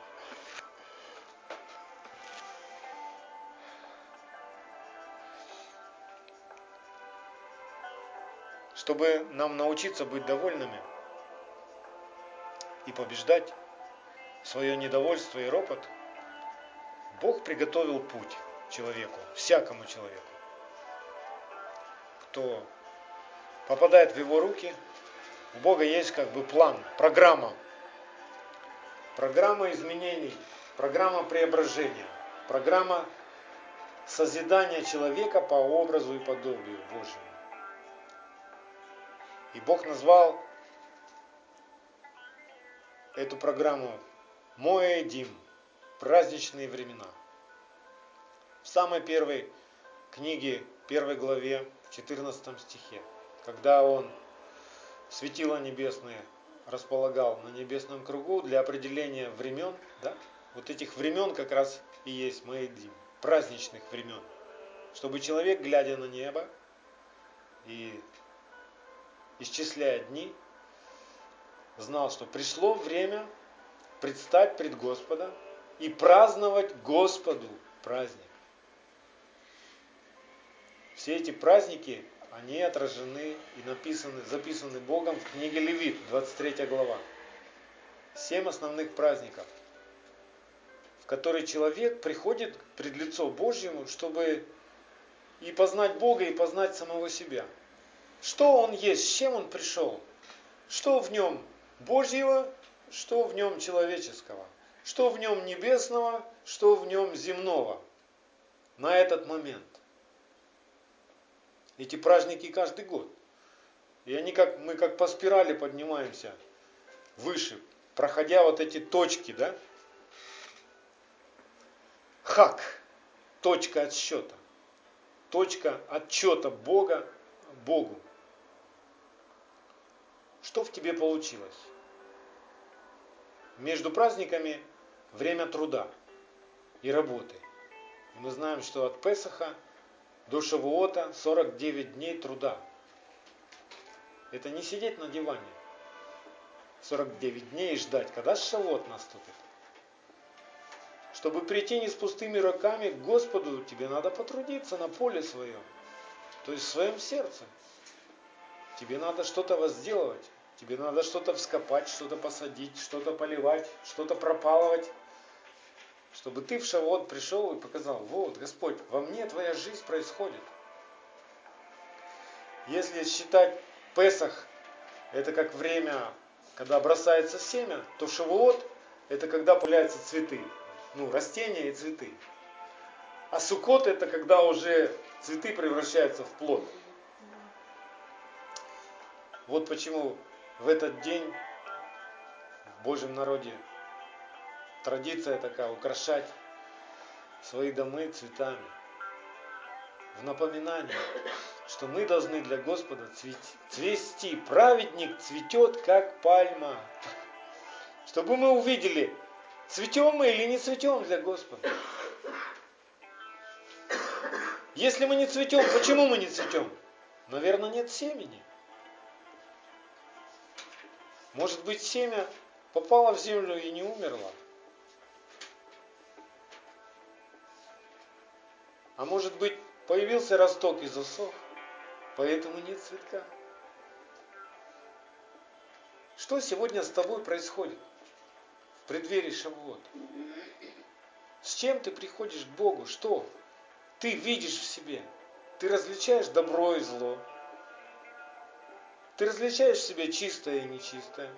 Чтобы нам научиться быть довольными и побеждать свое недовольство и ропот, Бог приготовил путь человеку, всякому человеку. Кто попадает в его руки, у Бога есть как бы план, программа. Программа изменений, программа преображения, программа созидания человека по образу и подобию Божьему. И Бог назвал эту программу Моэдим, праздничные времена. В самой первой книге, первой главе, в 14 стихе, когда он светила небесные располагал на небесном кругу для определения времен, да? Вот этих времен как раз и есть Моэдим, праздничных времен. Чтобы человек, глядя на небо и исчисляя дни, знал, что пришло время предстать пред Господа и праздновать Господу праздник. Все эти праздники, они отражены и написаны, записаны Богом в книге Левит, 23 глава. Семь основных праздников, в которые человек приходит пред лицо Божьему, чтобы и познать Бога, и познать самого себя – что он есть, с чем он пришел, что в нем Божьего, что в нем человеческого, что в нем небесного, что в нем земного на этот момент. Эти праздники каждый год. И они как, мы как по спирали поднимаемся выше, проходя вот эти точки, да? Хак, точка отсчета. Точка отчета Бога Богу что в тебе получилось? Между праздниками время труда и работы. мы знаем, что от Песаха до Шавуота 49 дней труда. Это не сидеть на диване 49 дней и ждать, когда Шавуот наступит. Чтобы прийти не с пустыми руками к Господу, тебе надо потрудиться на поле своем, то есть в своем сердце. Тебе надо что-то возделывать. Тебе надо что-то вскопать, что-то посадить, что-то поливать, что-то пропалывать. Чтобы ты в Шавот пришел и показал, вот, Господь, во мне твоя жизнь происходит. Если считать Песах, это как время, когда бросается семя, то Шавуот это когда появляются цветы. Ну, растения и цветы. А Сукот это когда уже цветы превращаются в плод. Вот почему в этот день в Божьем народе традиция такая украшать свои домы цветами. В напоминание, что мы должны для Господа цвести. Праведник цветет, как пальма. Чтобы мы увидели, цветем мы или не цветем для Господа. Если мы не цветем, почему мы не цветем? Наверное, нет семени. Может быть, семя попало в землю и не умерло. А может быть, появился росток и засох, поэтому нет цветка. Что сегодня с тобой происходит в преддверии Шавуот? С чем ты приходишь к Богу? Что ты видишь в себе? Ты различаешь добро и зло. Ты различаешь в себе чистое и нечистое.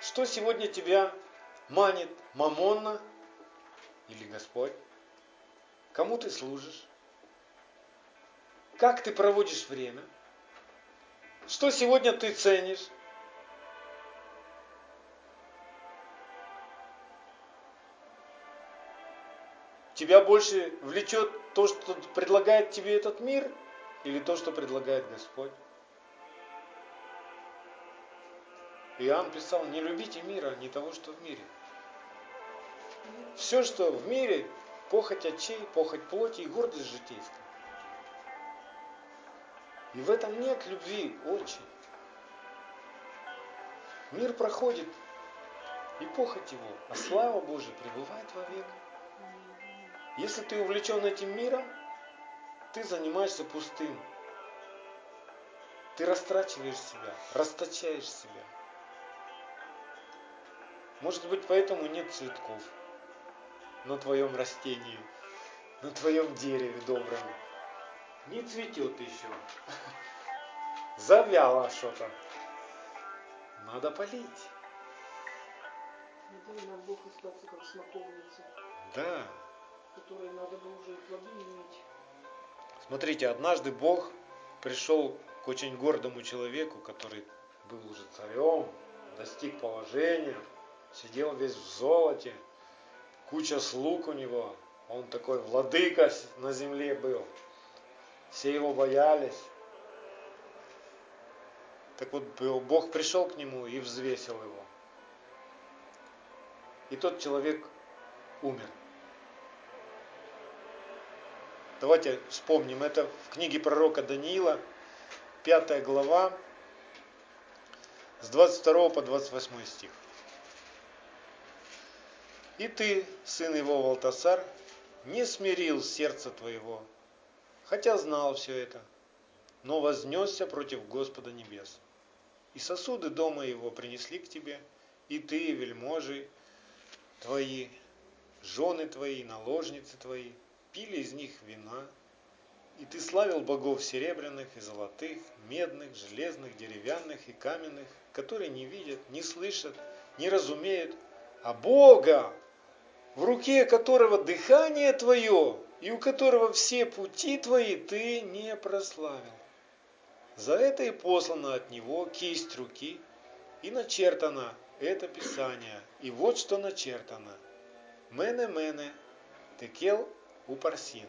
Что сегодня тебя манит? Мамонна или Господь? Кому ты служишь? Как ты проводишь время? Что сегодня ты ценишь? Тебя больше влечет то, что предлагает тебе этот мир, или то, что предлагает Господь? Иоанн писал, не любите мира, не того, что в мире. Все, что в мире, похоть очей, похоть плоти и гордость житейская. И в этом нет любви очень. Мир проходит, и похоть его, а слава Божия пребывает вовек. Если ты увлечен этим миром, ты занимаешься пустым. Ты растрачиваешь себя, расточаешь себя. Может быть, поэтому нет цветков на твоем растении, на твоем дереве добром. Не цветет еще. Завяло что-то. Надо полить. Бог остаться как смоковница, Да. которой надо бы уже и плоды иметь. Смотрите, однажды Бог пришел к очень гордому человеку, который был уже царем, достиг положения, сидел весь в золоте, куча слуг у него, он такой владыка на земле был. Все его боялись. Так вот, Бог пришел к нему и взвесил его. И тот человек умер. Давайте вспомним, это в книге пророка Даниила, 5 глава, с 22 по 28 стих. И ты, сын его Валтасар, не смирил сердце твоего, хотя знал все это, но вознесся против Господа небес. И сосуды дома его принесли к тебе, и ты, вельможи твои, жены твои, наложницы твои, пили из них вина, и ты славил богов серебряных и золотых, медных, железных, деревянных и каменных, которые не видят, не слышат, не разумеют, а Бога, в руке которого дыхание твое, и у которого все пути твои ты не прославил. За это и послана от него кисть руки, и начертано это Писание. И вот что начертано. Мене-мене, текел упарсин.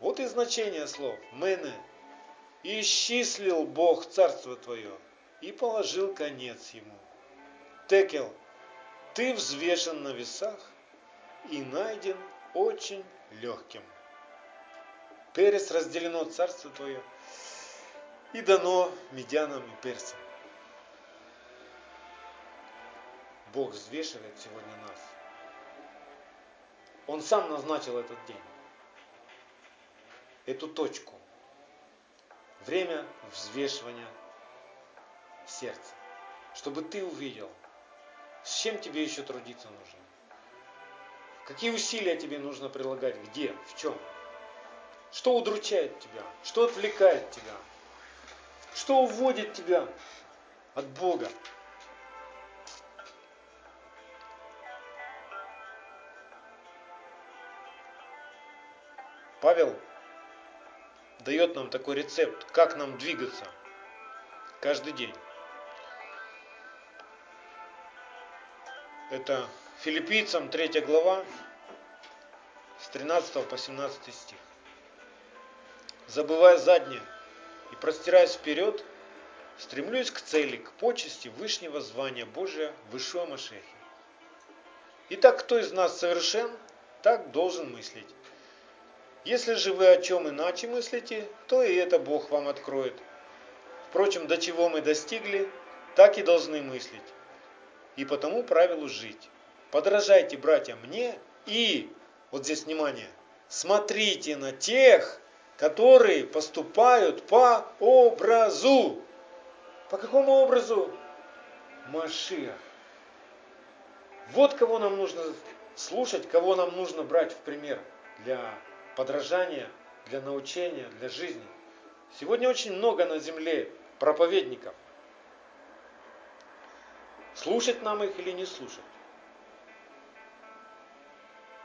Вот и значение слов. Мене. Исчислил Бог царство твое, и положил конец ему. Текел. Ты взвешен на весах, и найден очень легким. Перес разделено царство твое и дано медянам и персам. Бог взвешивает сегодня нас. Он сам назначил этот день, эту точку, время взвешивания сердца, чтобы ты увидел, с чем тебе еще трудиться нужно. Какие усилия тебе нужно прилагать? Где? В чем? Что удручает тебя? Что отвлекает тебя? Что уводит тебя от Бога? Павел дает нам такой рецепт, как нам двигаться каждый день. Это Филиппийцам 3 глава с 13 по 17 стих. Забывая заднее и простираясь вперед, стремлюсь к цели, к почести Вышнего звания Божия в Ишуа Машехе. Итак, кто из нас совершен, так должен мыслить. Если же вы о чем иначе мыслите, то и это Бог вам откроет. Впрочем, до чего мы достигли, так и должны мыслить. И по тому правилу жить. Подражайте, братья, мне и, вот здесь внимание, смотрите на тех, которые поступают по образу. По какому образу? Машиах. Вот кого нам нужно слушать, кого нам нужно брать в пример для подражания, для научения, для жизни. Сегодня очень много на земле проповедников. Слушать нам их или не слушать?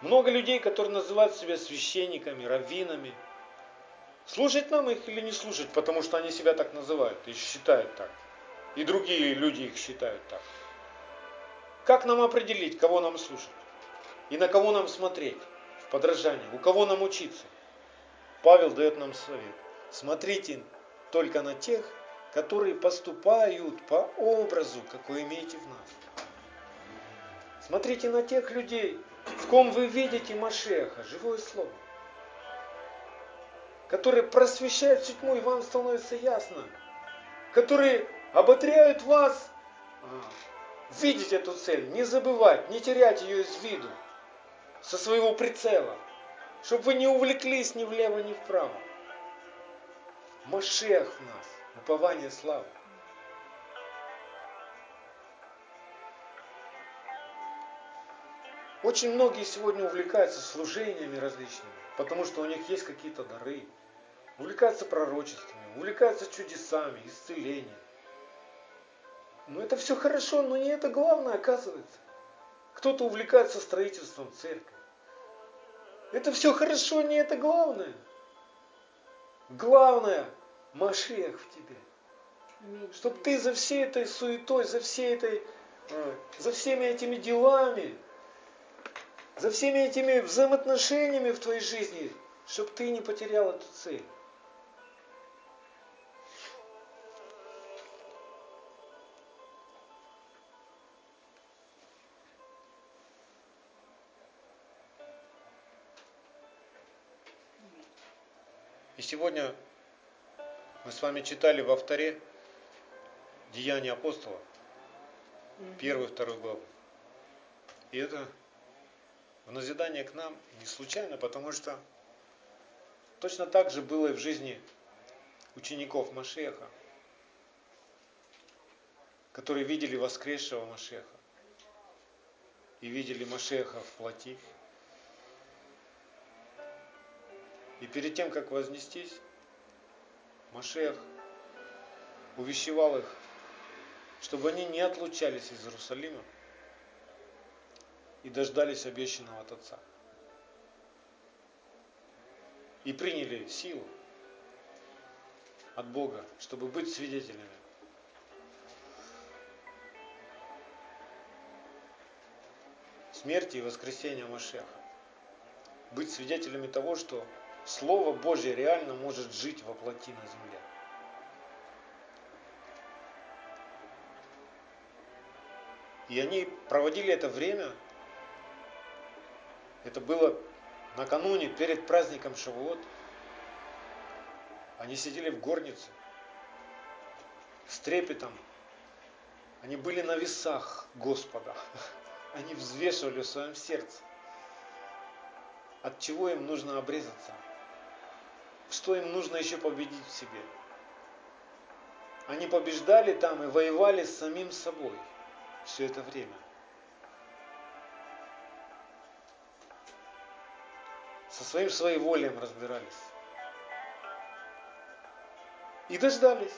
Много людей, которые называют себя священниками, раввинами. Слушать нам их или не слушать, потому что они себя так называют и считают так. И другие люди их считают так. Как нам определить, кого нам слушать? И на кого нам смотреть в подражании? У кого нам учиться? Павел дает нам совет. Смотрите только на тех, которые поступают по образу, какой имеете в нас. Смотрите на тех людей, в ком вы видите Машеха, живое слово, которые просвещают всю тьму, и вам становится ясно, которые оботряют вас а, видеть эту цель, не забывать, не терять ее из виду, со своего прицела, чтобы вы не увлеклись ни влево, ни вправо. Машех в нас, упование славы. Очень многие сегодня увлекаются служениями различными, потому что у них есть какие-то дары. Увлекаются пророчествами, увлекаются чудесами, исцелением. Но это все хорошо, но не это главное оказывается. Кто-то увлекается строительством церкви. Это все хорошо, не это главное. Главное, Машех в тебе. Чтобы ты за всей этой суетой, за всей этой, э, за всеми этими делами, за всеми этими взаимоотношениями в твоей жизни, чтобы ты не потерял эту цель. Сегодня мы с вами читали во вторе Деяния апостола, первую, вторую главу. И это в назидание к нам не случайно, потому что точно так же было и в жизни учеников Машеха, которые видели воскресшего Машеха и видели Машеха в плоти. И перед тем, как вознестись, Машех увещевал их, чтобы они не отлучались из Иерусалима, и дождались обещанного от Отца. И приняли силу от Бога, чтобы быть свидетелями. Смерти и воскресения Машеха. Быть свидетелями того, что Слово Божье реально может жить во плоти на земле. И они проводили это время это было накануне, перед праздником Шавуот. Они сидели в горнице с трепетом. Они были на весах Господа. Они взвешивали в своем сердце. От чего им нужно обрезаться? Что им нужно еще победить в себе? Они побеждали там и воевали с самим собой все это время. со своим своеволием разбирались. И дождались.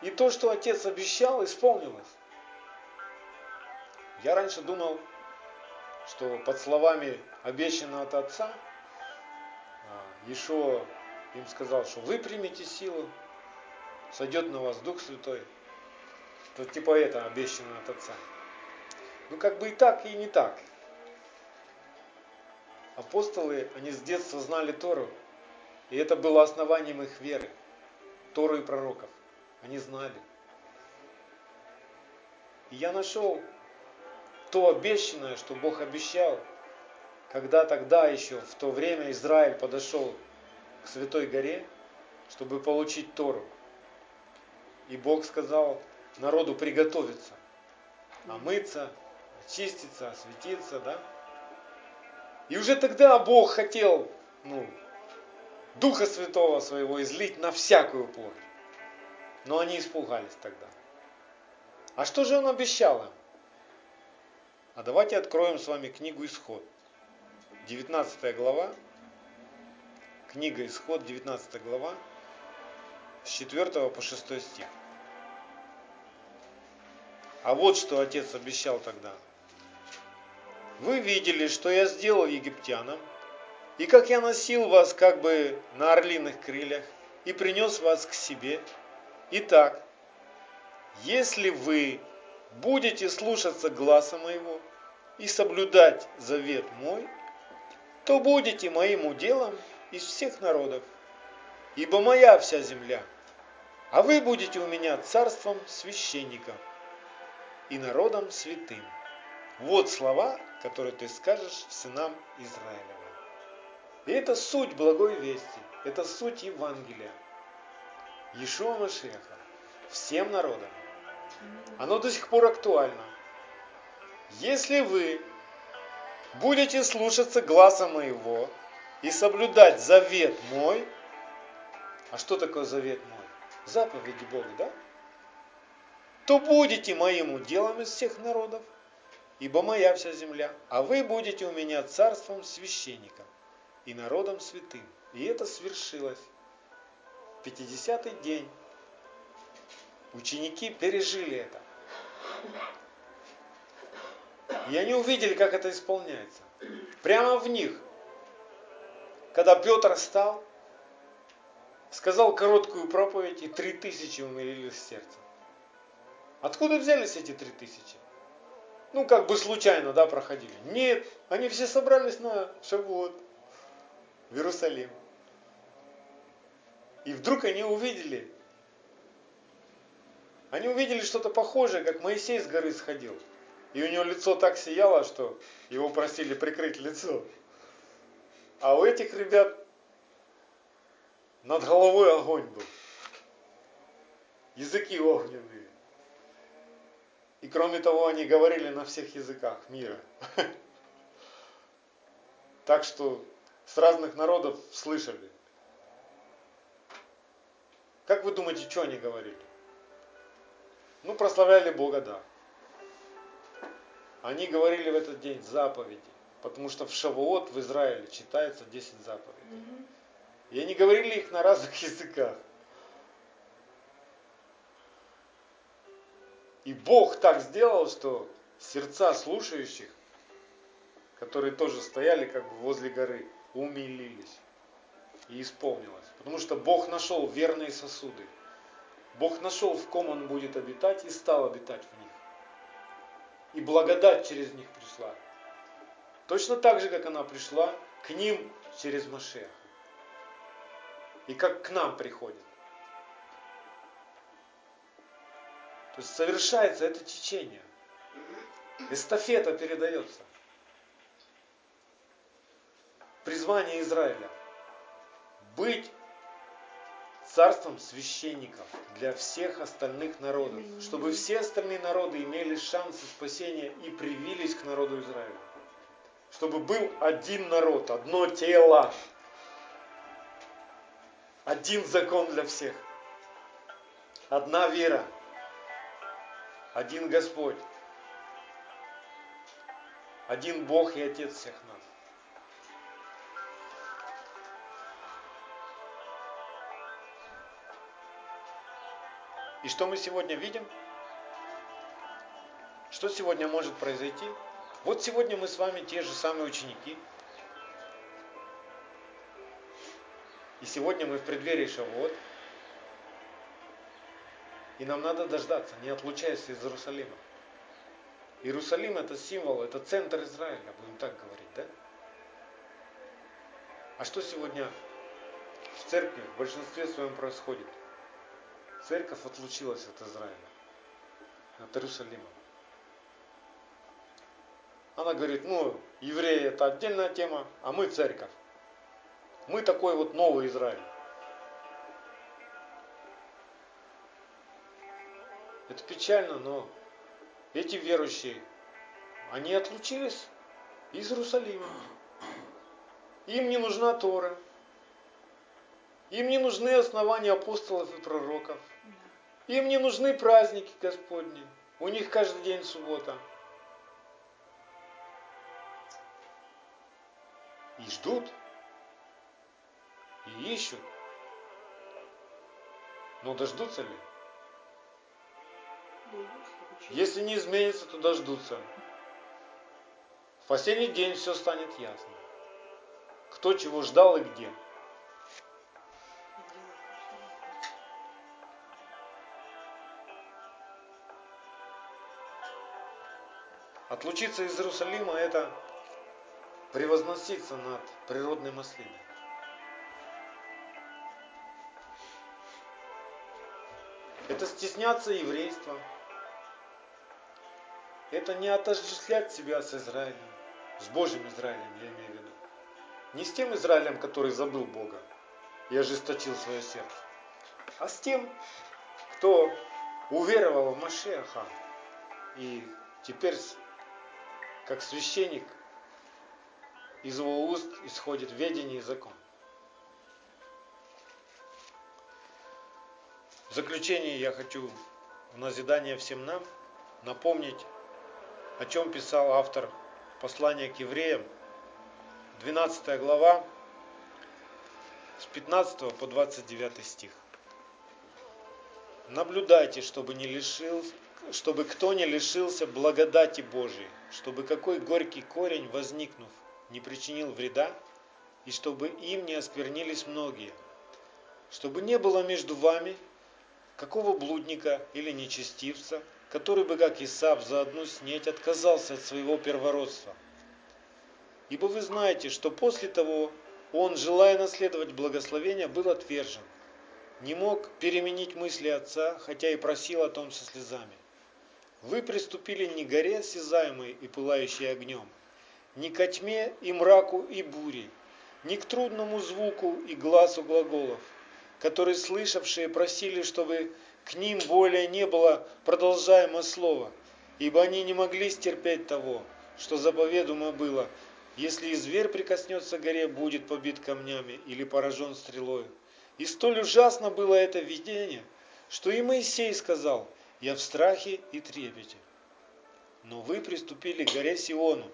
И то, что отец обещал, исполнилось. Я раньше думал, что под словами обещанного от отца Ешо им сказал, что вы примете силу, сойдет на вас Дух Святой. То типа это обещано от отца. Ну как бы и так, и не так. Апостолы, они с детства знали Тору, и это было основанием их веры. Тору и пророков. Они знали. И я нашел то обещанное, что Бог обещал, когда тогда еще, в то время Израиль подошел к Святой горе, чтобы получить Тору. И Бог сказал народу приготовиться, омыться, очиститься, осветиться, да? И уже тогда Бог хотел, ну, Духа Святого Своего излить на всякую плоть. Но они испугались тогда. А что же Он обещал им? А давайте откроем с вами книгу Исход. 19 глава. Книга Исход, 19 глава, с 4 по 6 стих. А вот что Отец обещал тогда. Вы видели, что я сделал египтянам, и как я носил вас как бы на орлиных крыльях, и принес вас к себе. Итак, если вы будете слушаться гласа моего и соблюдать завет мой, то будете моим уделом из всех народов, ибо моя вся земля, а вы будете у меня царством священников и народом святым. Вот слова, которые ты скажешь сынам Израилевым. И это суть благой вести, это суть Евангелия. Иешуа Машеха всем народам. Оно до сих пор актуально. Если вы будете слушаться гласа моего и соблюдать завет мой, а что такое завет мой? Заповеди Бога, да? То будете моим уделом из всех народов, ибо моя вся земля, а вы будете у меня царством священником и народом святым. И это свершилось. 50-й день. Ученики пережили это. И они увидели, как это исполняется. Прямо в них. Когда Петр стал, сказал короткую проповедь, и три тысячи умилились сердцем. Откуда взялись эти три тысячи? Ну, как бы случайно, да, проходили. Нет, они все собрались на Шавуот, в Иерусалим. И вдруг они увидели, они увидели что-то похожее, как Моисей с горы сходил. И у него лицо так сияло, что его просили прикрыть лицо. А у этих ребят над головой огонь был. Языки огненные. И кроме того, они говорили на всех языках мира. Так что с разных народов слышали. Как вы думаете, что они говорили? Ну, прославляли Бога, да. Они говорили в этот день заповеди, потому что в Шавуот в Израиле читается 10 заповедей. И они говорили их на разных языках. И Бог так сделал, что сердца слушающих, которые тоже стояли как бы возле горы, умилились. И исполнилось. Потому что Бог нашел верные сосуды. Бог нашел, в ком Он будет обитать, и стал обитать в них. И благодать через них пришла. Точно так же, как она пришла к ним через Машеха. И как к нам приходит. То есть совершается это течение. Эстафета передается. Призвание Израиля. Быть царством священников для всех остальных народов, чтобы все остальные народы имели шансы спасения и привились к народу Израиля. Чтобы был один народ, одно тело, один закон для всех, одна вера, один Господь, один Бог и Отец всех нас. И что мы сегодня видим? Что сегодня может произойти? Вот сегодня мы с вами те же самые ученики. И сегодня мы в преддверии Шавуот. И нам надо дождаться, не отлучаясь из Иерусалима. Иерусалим это символ, это центр Израиля, будем так говорить, да? А что сегодня в церкви в большинстве своем происходит? Церковь отлучилась от Израиля, от Иерусалима. Она говорит, ну, евреи это отдельная тема, а мы церковь. Мы такой вот новый Израиль. Это печально, но эти верующие, они отлучились из Иерусалима. Им не нужна Тора. Им не нужны основания апостолов и пророков. Им не нужны праздники Господни. У них каждый день суббота. И ждут. И ищут. Но дождутся ли? Если не изменится, то дождутся. В последний день все станет ясно. Кто чего ждал и где. Отлучиться из Иерусалима это превозноситься над природной наследием. Это стесняться еврейства. Это не отождествлять себя с Израилем, с Божьим Израилем, я имею в виду. Не с тем Израилем, который забыл Бога и ожесточил свое сердце, а с тем, кто уверовал в Машеха и теперь, как священник, из его уст исходит ведение и закон. В заключение я хочу в назидание всем нам напомнить, о чем писал автор послания к евреям, 12 глава, с 15 по 29 стих. Наблюдайте, чтобы, не лишил, чтобы кто не лишился благодати Божией, чтобы какой горький корень, возникнув, не причинил вреда, и чтобы им не осквернились многие, чтобы не было между вами какого блудника или нечестивца, который бы, как Исав, за одну снеть отказался от своего первородства. Ибо вы знаете, что после того он, желая наследовать благословение, был отвержен. Не мог переменить мысли отца, хотя и просил о том со слезами. Вы приступили не горе осязаемой и пылающей огнем, ни ко тьме и мраку и буре, ни к трудному звуку и глазу глаголов, которые слышавшие просили, чтобы к ним более не было продолжаемо слова, ибо они не могли стерпеть того, что заповедуемо было, если и зверь прикоснется к горе, будет побит камнями или поражен стрелою. И столь ужасно было это видение, что и Моисей сказал, я в страхе и трепете. Но вы приступили к горе Сиону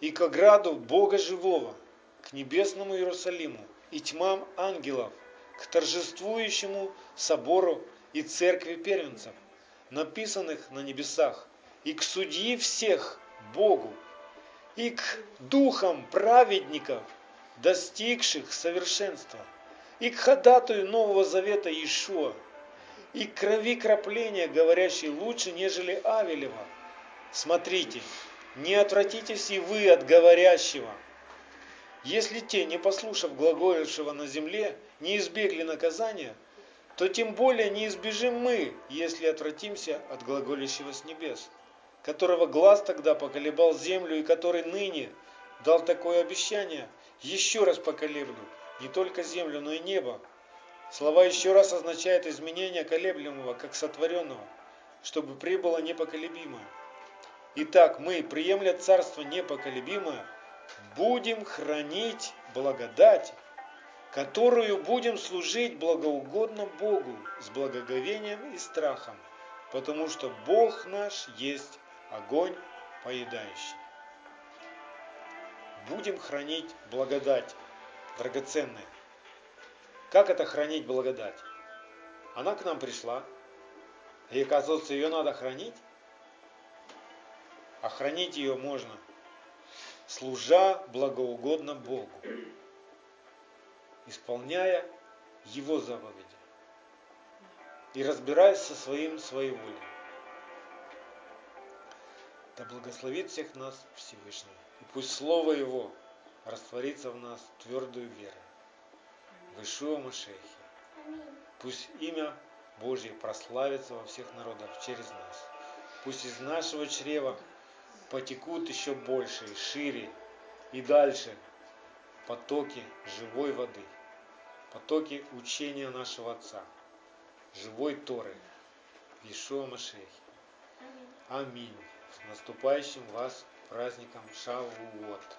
и к ограду Бога Живого, к небесному Иерусалиму, и тьмам ангелов, к торжествующему собору и церкви первенцев, написанных на небесах, и к судьи всех Богу, и к духам праведников, достигших совершенства, и к ходатую Нового Завета Иешуа, и крови крапления, говорящей лучше, нежели Авелева. Смотрите, не отвратитесь и вы от говорящего – если те, не послушав глаголившего на земле, не избегли наказания, то тем более не избежим мы, если отвратимся от глаголящего с небес, которого глаз тогда поколебал землю и который ныне дал такое обещание, еще раз поколеблю не только землю, но и небо. Слова еще раз означают изменение колеблемого, как сотворенного, чтобы прибыло непоколебимое. Итак, мы, приемля царство непоколебимое, будем хранить благодать, которую будем служить благоугодно Богу с благоговением и страхом, потому что Бог наш есть огонь поедающий. Будем хранить благодать, драгоценная. Как это хранить благодать? Она к нам пришла, и оказывается, ее надо хранить. А хранить ее можно – служа благоугодно Богу, исполняя Его заповеди и разбираясь со своим своеволием. Да благословит всех нас Всевышний, и пусть Слово Его растворится в нас твердую верой. В Ишуа Машехе. Пусть имя Божье прославится во всех народах через нас. Пусть из нашего чрева потекут еще больше и шире и дальше потоки живой воды, потоки учения нашего Отца, живой Торы, Ишуа Машехе. Аминь. Аминь. С наступающим вас праздником Шавуот.